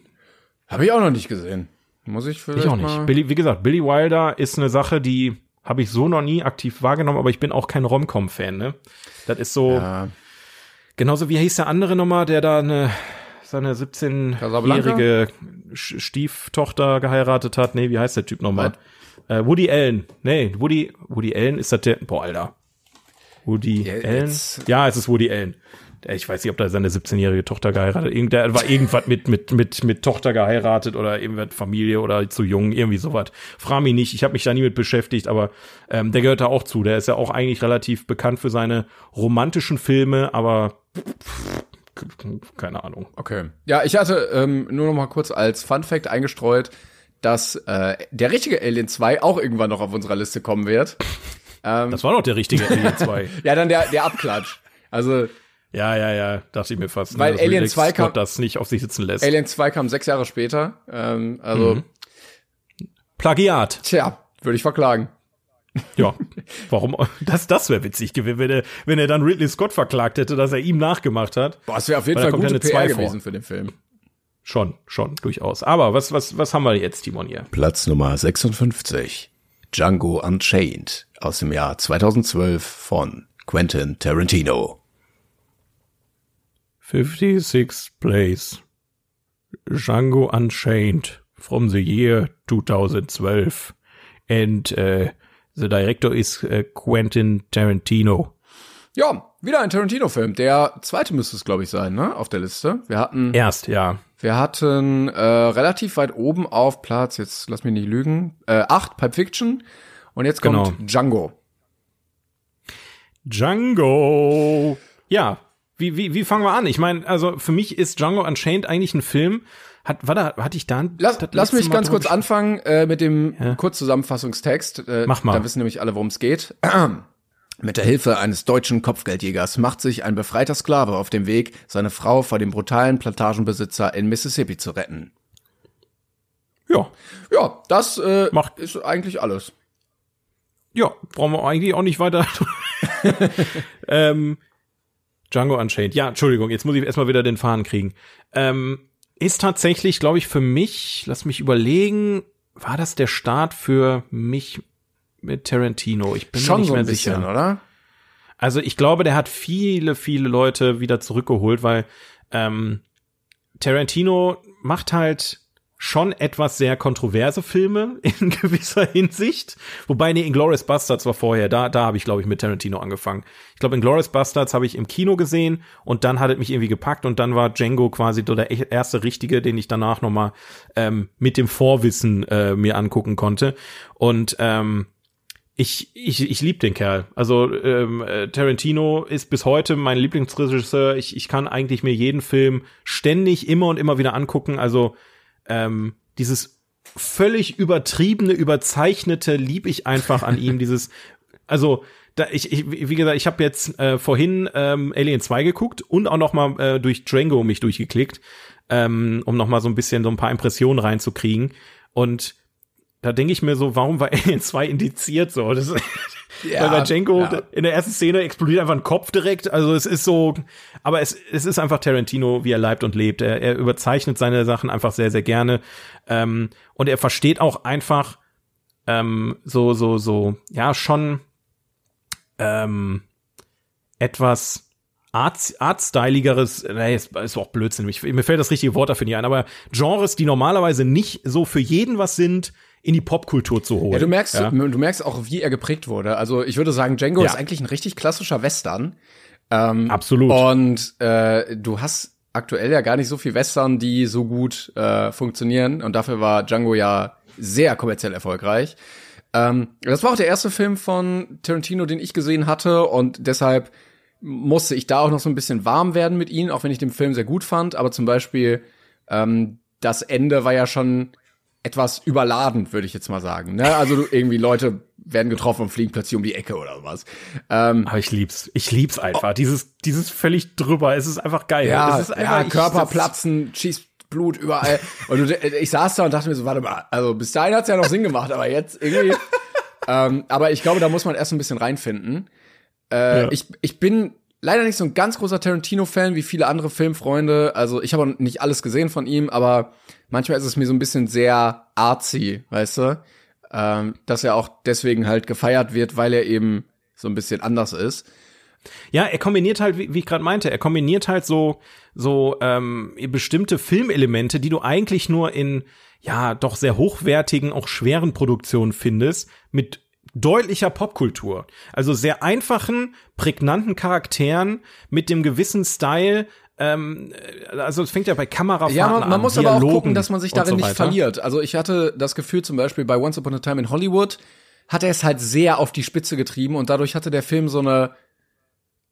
habe ich auch noch nicht gesehen. Muss ich vielleicht Ich auch nicht. Billy, wie gesagt, Billy Wilder ist eine Sache, die habe ich so noch nie aktiv wahrgenommen, aber ich bin auch kein Rom-Com-Fan, ne? Das ist so, Ja. genauso wie hieß der andere nochmal, der da eine, seine Casablanca? 17-jährige Sch- Stieftochter geheiratet hat. Nee, wie heißt der Typ nochmal? Äh, Woody Allen. Nee, Woody, Woody Allen ist das der, boah, Alter. Woody Ja, Allen? Ja, es ist Woody Allen. Ich weiß nicht, ob da seine 17-jährige Tochter geheiratet, irgend, der war irgendwas mit, mit, mit, mit Tochter geheiratet oder irgendwas Familie oder zu jung, irgendwie sowas. Frag mich nicht, ich habe mich da nie mit beschäftigt, aber ähm, der gehört da auch zu. Der ist ja auch eigentlich relativ bekannt für seine romantischen Filme, aber keine Ahnung. Okay. Ja, ich hatte ähm, nur noch mal kurz als Fun Fact eingestreut, dass äh, der richtige Alien 2 auch irgendwann noch auf unserer Liste kommen wird. Ähm, das war doch der richtige Alien 2. ja, dann der, der Abklatsch. Also. Ja, ja, ja, dachte ich mir fast. Ne, weil ne, Alien 2 kam. das nicht auf sich sitzen lässt. Alien 2 kam sechs Jahre später. Ähm, also. Mhm. Plagiat. Tja, würde ich verklagen. Ja, warum? Das, das wäre witzig gewesen, wenn er, wenn er dann Ridley Scott verklagt hätte, dass er ihm nachgemacht hat. Boah, das wäre auf jeden Fall gute PR gewesen für den Film. Schon, schon, durchaus. Aber was, was, was haben wir jetzt, Timon, hier? Platz Nummer 56. Django Unchained aus dem Jahr 2012 von Quentin Tarantino. 56th place. Django Unchained from the year 2012. And uh, the director is uh, Quentin Tarantino. Ja, wieder ein Tarantino-Film. Der zweite müsste es, glaube ich, sein, ne? Auf der Liste. Wir hatten. Erst, ja. Wir hatten äh, relativ weit oben auf Platz, jetzt lass mich nicht lügen, äh, acht Pipe Fiction. Und jetzt kommt genau. Django. Django. Ja, wie, wie, wie fangen wir an? Ich meine, also für mich ist Django Unchained eigentlich ein Film. Hat, war da, hatte ich da ein, Lass, lass mich ganz kurz anfangen äh, mit dem ja. Kurzzusammenfassungstext. Äh, Mach mal. Da wissen nämlich alle, worum es geht. Mit der Hilfe eines deutschen Kopfgeldjägers macht sich ein befreiter Sklave auf dem Weg, seine Frau vor dem brutalen Plantagenbesitzer in Mississippi zu retten. Ja, ja, das äh, Macht. ist eigentlich alles. Ja, brauchen wir eigentlich auch nicht weiter. ähm, Django Unchained. Ja, Entschuldigung, jetzt muss ich erstmal wieder den Faden kriegen. Ähm, ist tatsächlich, glaube ich, für mich, lass mich überlegen, war das der Start für mich mit Tarantino. Ich bin Schon mir nicht so mehr bisschen, sicher, oder? Also ich glaube, der hat viele, viele Leute wieder zurückgeholt, weil ähm, Tarantino macht halt schon etwas sehr kontroverse Filme in gewisser Hinsicht. Wobei, nee, Inglourious Bastards war vorher. Da, da habe ich, glaube ich, mit Tarantino angefangen. Ich glaube, Inglourious Bastards habe ich im Kino gesehen und dann hat es mich irgendwie gepackt und dann war Django quasi der e-, erste richtige, den ich danach nochmal ähm, mit dem Vorwissen äh, mir angucken konnte. Und ähm, ich, ich, ich liebe den Kerl. Also ähm, äh, Tarantino ist bis heute mein Lieblingsregisseur. Ich, ich kann eigentlich mir jeden Film ständig immer und immer wieder angucken. Also ähm, dieses völlig übertriebene, überzeichnete lieb ich einfach an ihm. Dieses, also da, ich, ich, wie gesagt, ich habe jetzt äh, vorhin ähm, Alien 2 geguckt und auch noch mal äh, durch Django mich durchgeklickt, ähm, um noch mal so ein bisschen so ein paar Impressionen reinzukriegen. Und da denke ich mir so, warum war Alien 2 indiziert so? Das, ja, weil bei Django ja. in der ersten Szene explodiert einfach ein Kopf direkt. Also es ist so, aber es, es ist einfach Tarantino, wie er leibt und lebt. Er, er überzeichnet seine Sachen einfach sehr, sehr gerne. Ähm, und er versteht auch einfach ähm, so, so, so, ja, schon ähm, etwas Art, Artstyligeres, nee, ist, ist auch Blödsinn, ich, mir fällt das richtige Wort dafür nicht ein, aber Genres, die normalerweise nicht so für jeden was sind, in die Popkultur zu holen. Ja, du merkst, ja? du merkst auch, wie er geprägt wurde. Also ich würde sagen, Django ja. ist eigentlich ein richtig klassischer Western. Ähm, Absolut. Und äh, du hast aktuell ja gar nicht so viel Western, die so gut äh, funktionieren. Und dafür war Django ja sehr kommerziell erfolgreich. Ähm, das war auch der erste Film von Tarantino, den ich gesehen hatte. Und deshalb musste ich da auch noch so ein bisschen warm werden mit ihm, auch wenn ich den Film sehr gut fand. Aber zum Beispiel ähm, das Ende war ja schon etwas überladen, würde ich jetzt mal sagen. Ne? Also irgendwie Leute werden getroffen und fliegen plötzlich um die Ecke oder was. Ähm, Aber ich lieb's. Ich lieb's einfach. Oh. Dieses, dieses völlig drüber. Es ist einfach geil. Ja, es ist einfach, ja Körper platzen, schießt Blut überall. und du, ich saß da und dachte mir so, warte mal, also bis dahin hat's ja noch Sinn gemacht, aber jetzt irgendwie. ähm, aber ich glaube, da muss man erst ein bisschen reinfinden. Äh, ja. ich, ich bin leider nicht so ein ganz großer Tarantino-Fan wie viele andere Filmfreunde. Also ich habe nicht alles gesehen von ihm, aber manchmal ist es mir so ein bisschen sehr artsy, weißt du? Ähm, dass er auch deswegen halt gefeiert wird, weil er eben so ein bisschen anders ist. Ja, er kombiniert halt, wie, wie ich gerade meinte, er kombiniert halt so so ähm, bestimmte Filmelemente, die du eigentlich nur in ja doch sehr hochwertigen, auch schweren Produktionen findest, mit deutlicher Popkultur. Also sehr einfachen, prägnanten Charakteren mit dem gewissen Style, ähm, also es fängt ja bei Kamerafahrten Ja, man, man an, muss aber auch Dialogen gucken, dass man sich darin so nicht verliert. Also ich hatte das Gefühl zum Beispiel bei Once Upon a Time in Hollywood hat er es halt sehr auf die Spitze getrieben und dadurch hatte der Film so eine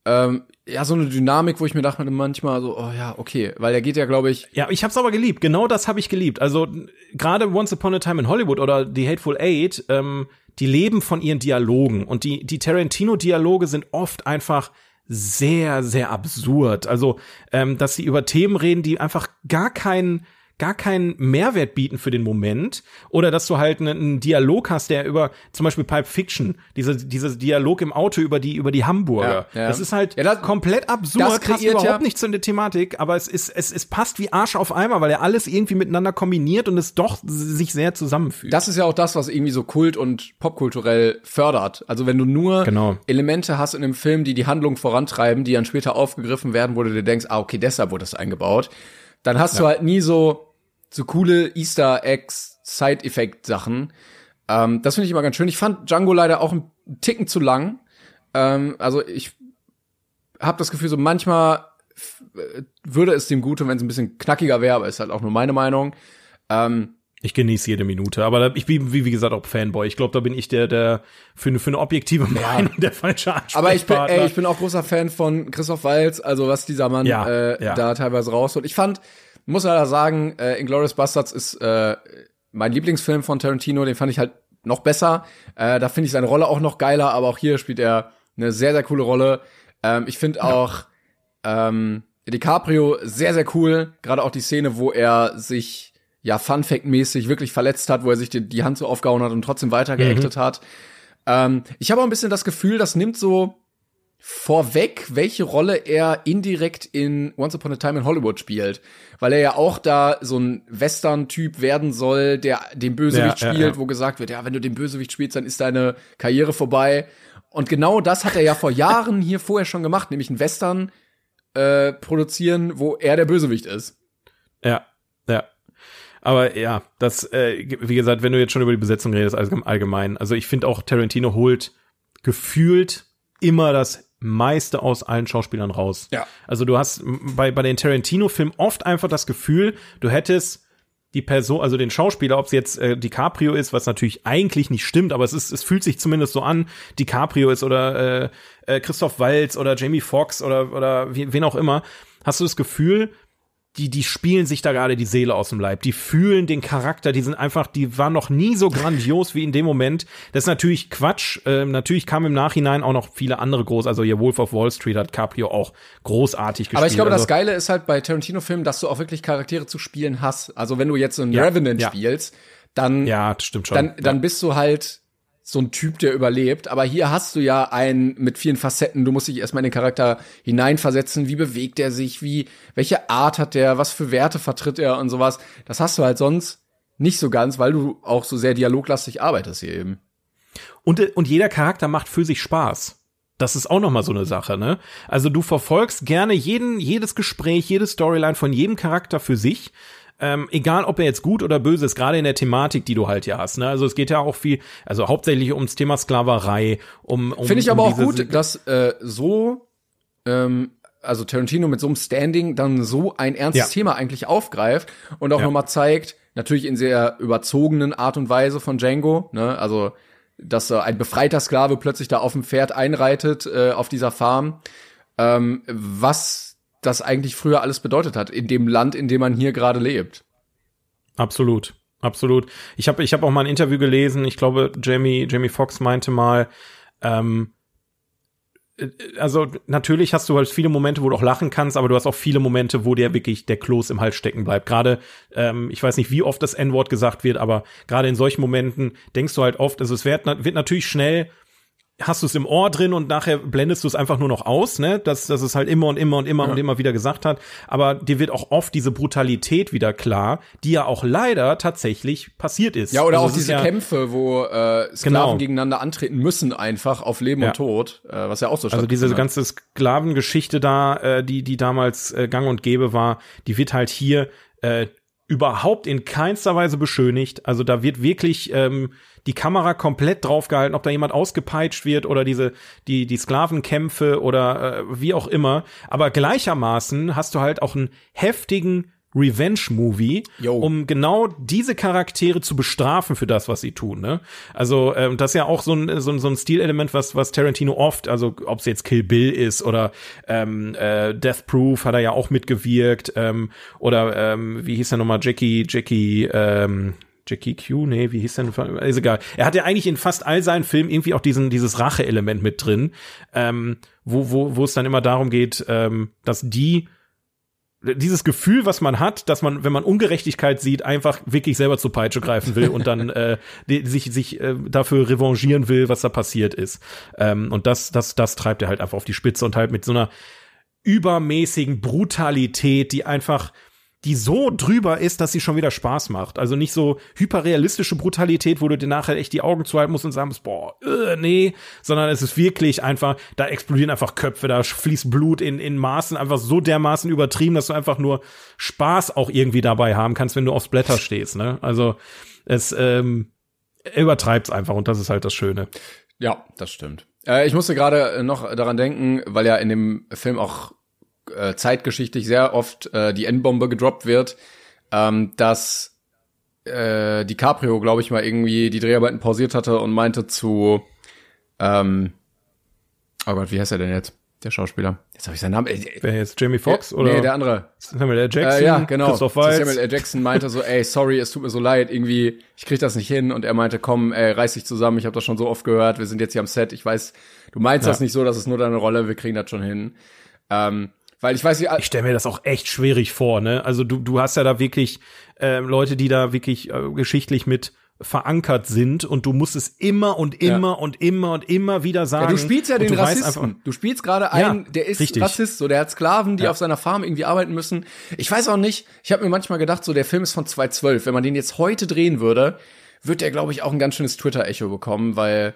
ähm, ja so eine Dynamik, wo ich mir dachte manchmal so, oh ja, okay, weil er geht ja, glaube ich, Ja, ich hab's aber geliebt. Genau das habe ich geliebt. Also gerade Once Upon a Time in Hollywood oder The Hateful Eight, ähm, die leben von ihren Dialogen und die die Tarantino-Dialoge sind oft einfach sehr sehr absurd. Also ähm, dass sie über Themen reden, die einfach gar keinen gar keinen Mehrwert bieten für den Moment oder dass du halt einen, Dialog hast, der über zum Beispiel Pipe Fiction, diese diese Dialog im Auto über die über die Hamburger. Ja, ja. Das ist halt Ja, das- komplett absurd, das passt überhaupt nicht zu der Thematik, aber es ist, es, es passt wie Arsch auf Eimer, weil er alles irgendwie miteinander kombiniert und es doch sich sehr zusammenfügt. das ist ja auch das, was irgendwie so kult und popkulturell fördert. Also wenn du nur Genau. Elemente hast in einem Film, die die Handlung vorantreiben, die dann später aufgegriffen werden, wo du dir denkst, ah, okay, deshalb wurde das eingebaut, dann hast du halt nie so, so coole Easter Eggs, Side-Effekt-Sachen. Ähm, das finde ich immer ganz schön. Ich fand Django leider auch einen Ticken zu lang. Ähm, also ich habe das Gefühl, so manchmal äh, würde es dem gut tun, wenn es ein bisschen knackiger wäre, aber ist halt auch nur meine Meinung. Ähm, ich genieße jede Minute, aber ich bin, wie, wie gesagt, auch Fanboy. Ich glaube, da bin ich der, der für, eine- für eine objektive Meinung der falsche Ansprechpartner. Aber ich bin, ey, ich bin auch großer Fan von Christoph Waltz, also was dieser Mann Ja, äh, ja. da teilweise rausholt. Ich fand, muss leider sagen, äh, Inglourious Bastards ist äh, mein Lieblingsfilm von Tarantino, den fand ich halt noch besser. Äh, da finde ich seine Rolle auch noch geiler, aber auch hier spielt er eine sehr, sehr coole Rolle. Ähm, ich finde auch ähm, DiCaprio sehr, sehr cool. Gerade auch die Szene, wo er sich ja Fun-Fact-mäßig wirklich verletzt hat, wo er sich die, die Hand so aufgehauen hat und trotzdem weitergeactet hat. Ähm, ich habe auch ein bisschen das Gefühl, das nimmt so vorweg, welche Rolle er indirekt in Once Upon a Time in Hollywood spielt. Weil er ja auch da so ein Western-Typ werden soll, der den Bösewicht Ja, ja, spielt, ja. wo gesagt wird, ja, wenn du den Bösewicht spielst, dann ist deine Karriere vorbei. Und genau das hat er ja vor Jahren hier vorher schon gemacht, nämlich einen Western äh, produzieren, wo er der Bösewicht ist. Ja. Aber ja, das, äh, wie gesagt, wenn du jetzt schon über die Besetzung redest, allgem- allgemein, also ich finde auch, Tarantino holt gefühlt immer das meiste aus allen Schauspielern raus. Ja. Also du hast bei, bei den Tarantino-Filmen oft einfach das Gefühl, du hättest die Person, also den Schauspieler, ob es jetzt äh, DiCaprio ist, was natürlich eigentlich nicht stimmt, aber es ist, es fühlt sich zumindest so an, DiCaprio ist oder äh, äh, Christoph Waltz oder Jamie Foxx oder oder wen auch immer, hast du das Gefühl, die, die spielen sich da gerade die Seele aus dem Leib. Die fühlen den Charakter, die sind einfach, die waren noch nie so grandios wie in dem Moment. Das ist natürlich Quatsch. Ähm, natürlich kamen im Nachhinein auch noch viele andere groß. Also hier Wolf of Wall Street hat Caprio auch großartig gespielt. Aber ich glaube, also, das Geile ist halt bei Tarantino-Filmen, dass du auch wirklich Charaktere zu spielen hast. Also wenn du jetzt so einen Ja, Revenant ja. spielst, dann, Ja, stimmt schon. dann, dann ja. bist du halt so ein Typ, der überlebt. Aber hier hast du ja einen mit vielen Facetten. Du musst dich erstmal in den Charakter hineinversetzen. Wie bewegt er sich? Wie, welche Art hat der? Was für Werte vertritt er und sowas? Das hast du halt sonst nicht so ganz, weil du auch so sehr dialoglastig arbeitest hier eben. Und, und jeder Charakter macht für sich Spaß. Das ist auch noch mal so eine Sache, ne? Also du verfolgst gerne jeden, jedes Gespräch, jede Storyline von jedem Charakter für sich. Ähm, egal, ob er jetzt gut oder böse ist, gerade in der Thematik, die du halt hier hast. Ne? Also es geht ja auch viel, also hauptsächlich ums Thema Sklaverei, um, um Finde ich um aber auch gut, dass äh, so, ähm, also Tarantino mit so einem Standing dann so ein ernstes Ja. Thema eigentlich aufgreift und auch Ja. nochmal zeigt, natürlich in sehr überzogenen Art und Weise von Django, ne, also dass äh, ein befreiter Sklave plötzlich da auf dem Pferd einreitet äh, auf dieser Farm, ähm, was das eigentlich früher alles bedeutet hat in dem Land, in dem man hier gerade lebt. Absolut, absolut. Ich habe ich hab auch mal ein Interview gelesen. Ich glaube, Jamie Jamie Foxx meinte mal, ähm, äh, also natürlich hast du halt viele Momente, wo du auch lachen kannst, aber du hast auch viele Momente, wo dir wirklich der Kloß im Hals stecken bleibt. Gerade, ähm, ich weiß nicht, wie oft das N-Wort gesagt wird, aber gerade in solchen Momenten denkst du halt oft, also es wird, wird natürlich schnell hast du es im Ohr drin und nachher blendest du es einfach nur noch aus, ne? Dass, dass es halt immer und immer und immer und immer wieder gesagt hat. Aber dir wird auch oft diese Brutalität wieder klar, die ja auch leider tatsächlich passiert ist. Ja, oder Also auch diese ja, Kämpfe, wo äh, Sklaven Genau. gegeneinander antreten müssen, einfach auf Leben Ja. und Tod, äh, was ja auch so Also diese hat. ganze Sklavengeschichte da, äh, die, die damals äh, gang und gäbe war, die wird halt hier äh, überhaupt in keinster Weise beschönigt. Also da wird wirklich ähm, die Kamera komplett draufgehalten, ob da jemand ausgepeitscht wird oder diese die die Sklavenkämpfe oder äh, wie auch immer. Aber gleichermaßen hast du halt auch einen heftigen Revenge-Movie, um genau diese Charaktere zu bestrafen für das, was sie tun. Ne? Also ähm, das ist ja auch so ein, so ein, so ein Stilelement, was, was Tarantino oft, also ob es jetzt Kill Bill ist oder ähm, äh, Death Proof hat er ja auch mitgewirkt ähm, oder ähm, wie hieß der nochmal, Jackie, Jackie, ähm, Jackie Q, nee, wie hieß denn? Ist egal. Er hat ja eigentlich in fast all seinen Filmen irgendwie auch diesen dieses Rache-Element mit drin, ähm, wo wo wo es dann immer darum geht, ähm, dass die dieses Gefühl, was man hat, dass man, wenn man Ungerechtigkeit sieht, einfach wirklich selber zur Peitsche greifen will und dann äh, die, sich sich äh, dafür revanchieren will, was da passiert ist. Ähm, und das das das treibt er halt einfach auf die Spitze und halt mit so einer übermäßigen Brutalität, die einfach die so drüber ist, dass sie schon wieder Spaß macht. Also nicht so hyperrealistische Brutalität, wo du dir nachher echt die Augen zuhalten musst und sagen musst, boah, äh, nee, sondern es ist wirklich einfach, da explodieren einfach Köpfe, da fließt Blut in, in Maßen einfach so dermaßen übertrieben, dass du einfach nur Spaß auch irgendwie dabei haben kannst, wenn du aufs Blätter stehst, ne? Also, es, ähm, übertreibt's einfach und das ist halt das Schöne. Ja, das stimmt. Äh, ich musste gerade noch daran denken, weil ja in dem Film auch äh, zeitgeschichtlich sehr oft äh, die N-Bombe gedroppt wird, ähm, dass äh, DiCaprio, glaube ich, mal irgendwie die Dreharbeiten pausiert hatte und meinte zu, ähm, oh Gott, wie heißt er denn jetzt? Der Schauspieler. Jetzt habe ich seinen Namen. Wer jetzt? Jamie Foxx ja, oder? Nee, der andere. Samuel L. Jackson. Äh, ja, genau. Christoph Waltz. Samuel L. Jackson meinte so, ey, sorry, es tut mir so leid, irgendwie, ich krieg das nicht hin. Und er meinte, komm, ey, reiß dich zusammen, ich habe das schon so oft gehört, wir sind jetzt hier am Set, ich weiß, du meinst Ja. das nicht so, das ist nur deine Rolle, wir kriegen das schon hin. Ähm, weil ich weiß nicht, ich stelle mir das auch echt schwierig vor, ne? Also du, du hast ja da wirklich äh, Leute, die da wirklich äh, geschichtlich mit verankert sind und du musst es immer und immer und immer und immer wieder sagen. Ja, du spielst ja den du Rassisten. einfach- du spielst gerade Ja, einen, der ist richtig. Rassist, so der hat Sklaven, die Ja. auf seiner Farm irgendwie arbeiten müssen. Ich weiß auch nicht, ich habe mir manchmal gedacht, so der Film ist von 2012, wenn man den jetzt heute drehen würde, wird der glaube ich auch ein ganz schönes Twitter Echo bekommen, weil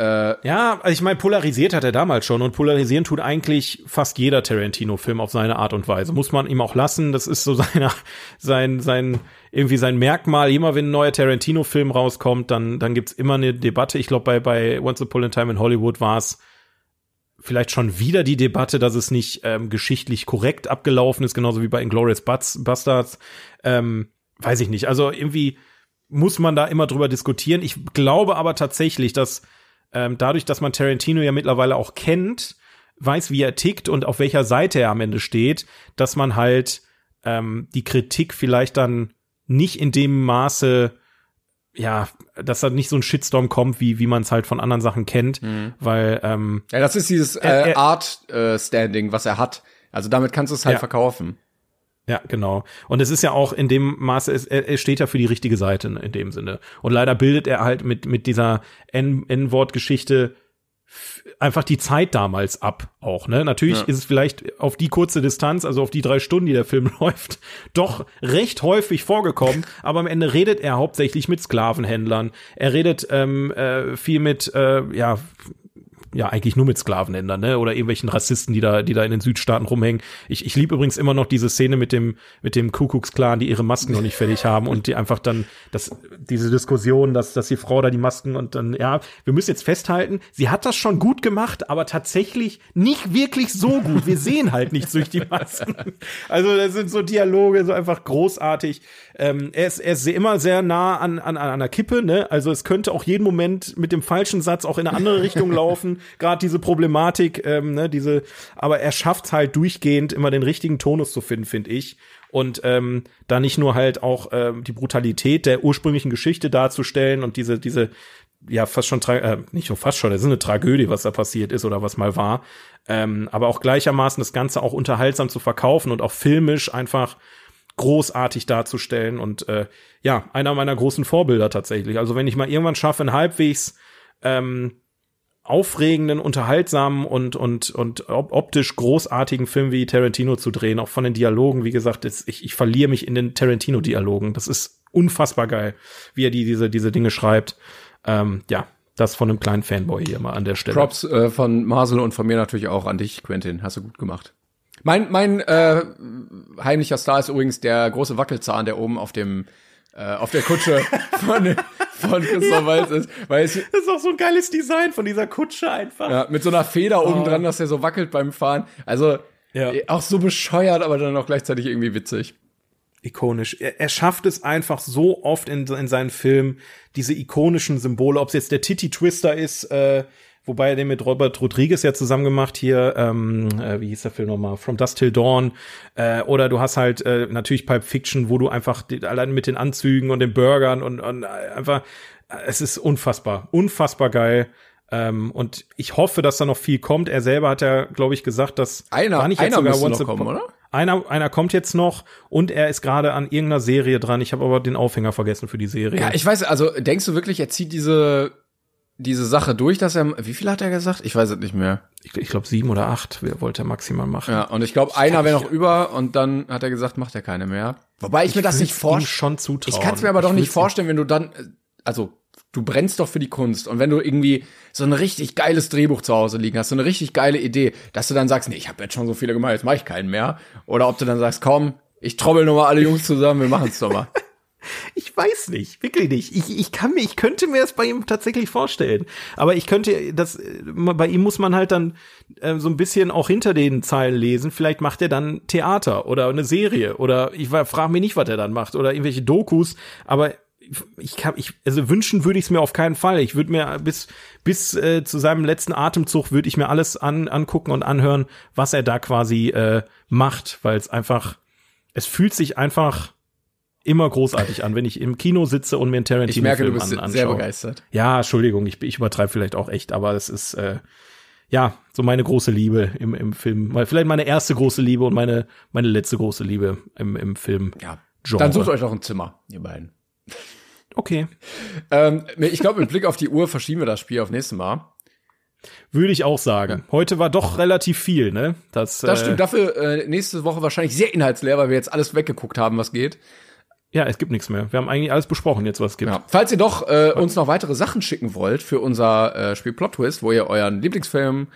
Ja, also ich meine, polarisiert hat er damals schon und polarisieren tut eigentlich fast jeder Tarantino-Film auf seine Art und Weise. Muss man ihm auch lassen. Das ist so seine, sein, sein, irgendwie sein Merkmal. Immer wenn ein neuer Tarantino-Film rauskommt, dann, dann gibt's immer eine Debatte. Ich glaube, bei, bei Once Upon a Time in Hollywood war es vielleicht schon wieder die Debatte, dass es nicht ähm, geschichtlich korrekt abgelaufen ist, genauso wie bei Inglourious Bastards. Ähm, weiß ich nicht. Also irgendwie muss man da immer drüber diskutieren. Ich glaube aber tatsächlich, dass ähm, dadurch, dass man Tarantino ja mittlerweile auch kennt, weiß, wie er tickt und auf welcher Seite er am Ende steht, dass man halt ähm, die Kritik vielleicht dann nicht in dem Maße, ja, dass da nicht so ein Shitstorm kommt, wie, wie man es halt von anderen Sachen kennt, weil ähm, ja, das ist dieses äh, Er- er- Art äh, Standing, was er hat. Also damit kannst du es halt Ja. verkaufen. Ja, genau. Und es ist ja auch in dem Maße, es, er, er steht ja für die richtige Seite in dem Sinne. Und leider bildet er halt mit, mit dieser N-Wort-Geschichte einfach die Zeit damals ab auch, ne? Natürlich Ja. ist es vielleicht auf die kurze Distanz, also auf die drei Stunden, die der Film läuft, doch recht häufig vorgekommen, aber am Ende redet er hauptsächlich mit Sklavenhändlern. Er redet ähm, äh, viel mit, äh, ja, ja, eigentlich nur mit Sklavenhändlern, ne? Oder irgendwelchen Rassisten, die da, die da in den Südstaaten rumhängen. Ich, ich liebe übrigens immer noch diese Szene mit dem, mit dem Kuckucksklan, die ihre Masken noch nicht fertig haben und die einfach dann, das, diese Diskussion, dass, dass die Frau da die Masken und dann, ja, wir müssen jetzt festhalten, sie hat das schon gut gemacht, aber tatsächlich nicht wirklich so gut. Wir sehen halt nichts durch die Masken. Also, das sind so Dialoge, so einfach großartig. Ähm, er ist, er ist immer sehr nah an, an, an einer Kippe, ne? Also, es könnte auch jeden Moment mit dem falschen Satz auch in eine andere Richtung laufen. Gerade diese Problematik, ähm, ne, diese, aber er schafft halt durchgehend immer den richtigen Tonus zu finden, finde ich. Und ähm, da nicht nur halt auch ähm, die Brutalität der ursprünglichen Geschichte darzustellen und diese, diese, ja, fast schon, äh, nicht nur fast schon, es ist eine Tragödie, was da passiert ist oder was mal war, ähm, aber auch gleichermaßen das Ganze auch unterhaltsam zu verkaufen und auch filmisch einfach großartig darzustellen und äh, ja, einer meiner großen Vorbilder tatsächlich. Also wenn ich mal irgendwann schaffe, einen halbwegs ähm, aufregenden, unterhaltsamen und und und op optisch großartigen Film wie Tarantino zu drehen, auch von den Dialogen, wie gesagt, das, ich, ich verliere mich in den Tarantino-Dialogen. Das ist unfassbar geil, wie er die diese diese Dinge schreibt. Ähm, ja, das von einem kleinen Fanboy hier mal an der Stelle. Props äh, von Marcel und von mir natürlich auch an dich, Quentin. Hast du gut gemacht. Mein, mein äh, heimlicher Star ist übrigens der große Wackelzahn, der oben auf dem äh, auf der Kutsche von, von Christoph ja. Waltz ist. Weil es, das ist auch so ein geiles Design von dieser Kutsche einfach. Ja, mit so einer Feder oh. oben dran, dass der so wackelt beim Fahren. Also ja. auch so bescheuert, aber dann auch gleichzeitig irgendwie witzig. Ikonisch. Er, er schafft es einfach so oft in, in seinen Filmen, diese ikonischen Symbole, ob es jetzt der Titty Twister ist, äh, wobei er den mit Robert Rodriguez ja zusammen gemacht hier, ähm, äh, wie hieß der Film nochmal, From Dust Till Dawn, äh, oder du hast halt äh, natürlich Pipe Fiction, wo du einfach die, allein mit den Anzügen und den Burgern und, und einfach, es ist unfassbar, unfassbar geil. Ähm, und ich hoffe, dass da noch viel kommt. Er selber hat ja, glaube ich, gesagt, dass einer, war nicht einer jetzt sogar noch kommen, oder? Einer, einer kommt jetzt noch und er ist gerade an irgendeiner Serie dran. Ich habe aber den Aufhänger vergessen für die Serie. Ja, ich weiß, also denkst du wirklich, er zieht diese diese Sache durch, dass er, wie viel hat er gesagt? Ich weiß es nicht mehr. Ich, ich glaube sieben oder acht wollte er maximal machen. Ja, und ich glaube, einer wäre noch über und dann hat er gesagt, macht er keine mehr. Wobei ich, ich mir das nicht vorstellen. zutrauen. Ich kann es mir aber doch nicht vorstellen, wenn du dann, also du brennst doch für die Kunst und wenn du irgendwie so ein richtig geiles Drehbuch zu Hause liegen hast, so eine richtig geile Idee, dass du dann sagst, nee, ich habe jetzt schon so viele gemacht, jetzt mache ich keinen mehr. Oder ob du dann sagst, komm, ich trommel nur mal alle Jungs zusammen, wir machen's doch mal. Ich weiß nicht, wirklich nicht. Ich, ich kann mir, ich könnte mir das bei ihm tatsächlich vorstellen. Aber ich könnte, das, bei ihm muss man halt dann äh, so ein bisschen auch hinter den Zeilen lesen. Vielleicht macht er dann Theater oder eine Serie oder ich frage mich nicht, was er dann macht oder irgendwelche Dokus. Aber ich kann, ich, also wünschen würde ich es mir auf keinen Fall. Ich würde mir bis, bis äh, zu seinem letzten Atemzug würde ich mir alles an, angucken und anhören, was er da quasi äh, macht, weil es einfach, es fühlt sich einfach immer großartig an, wenn ich im Kino sitze und mir einen Tarantino Ich merke, du bist an, sehr begeistert. Ja, Entschuldigung, ich, ich übertreibe vielleicht auch echt, aber es ist äh, ja so meine große Liebe im, im Film. Vielleicht meine erste große Liebe und meine, meine letzte große Liebe im, im Film. Ja. Genre. Dann sucht euch noch ein Zimmer, ihr beiden. Okay. ähm, ich glaube, mit Blick auf die Uhr verschieben wir das Spiel auf nächstes Mal. Würde ich auch sagen. Heute war doch relativ viel, ne? Das, das stimmt. Äh, Dafür äh, nächste Woche wahrscheinlich sehr inhaltsleer, weil wir jetzt alles weggeguckt haben, was geht. Ja, es gibt nichts mehr. Wir haben eigentlich alles besprochen jetzt, was es gibt. Ja. Falls ihr doch äh, uns noch weitere Sachen schicken wollt für unser äh, Spiel Plot Twist, wo ihr euren Lieblingsfilm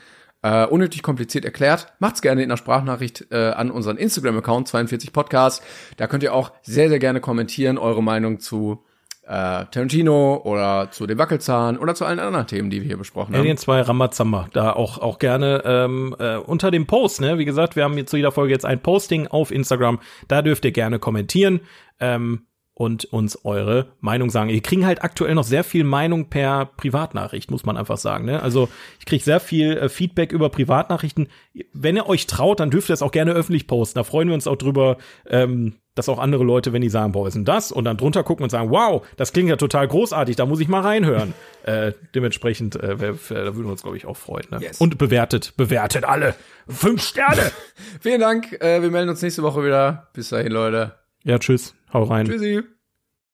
äh, unnötig kompliziert erklärt, macht's gerne in einer Sprachnachricht äh, an unseren Instagram-Account 42 Podcast. Da könnt ihr auch sehr, sehr gerne kommentieren, eure Meinung zu äh, Tarantino oder zu dem Wackelzahn oder zu allen anderen Themen, die wir hier besprochen haben. Alien 2 Ramazamba, da auch, auch gerne ähm, äh, unter dem Post, ne? Wie gesagt, wir haben jetzt zu jeder Folge jetzt ein Posting auf Instagram, da dürft ihr gerne kommentieren. Ähm, und uns eure Meinung sagen. Wir kriegen halt aktuell noch sehr viel Meinung per Privatnachricht, muss man einfach sagen. Ne? Also ich kriege sehr viel äh, Feedback über Privatnachrichten. Wenn ihr euch traut, dann dürft ihr es auch gerne öffentlich posten. Da freuen wir uns auch drüber, ähm, dass auch andere Leute, wenn die sagen, boah, ist denn das? Und dann drunter gucken und sagen, wow, das klingt ja total großartig, da muss ich mal reinhören. äh, dementsprechend, äh, da würden wir uns, glaube ich, auch freuen. Ne? Yes. Und bewertet, bewertet alle. Fünf Sterne. Vielen Dank. Äh, wir melden uns nächste Woche wieder. Bis dahin, Leute. Ja, tschüss. Hau rein. Tschüssi.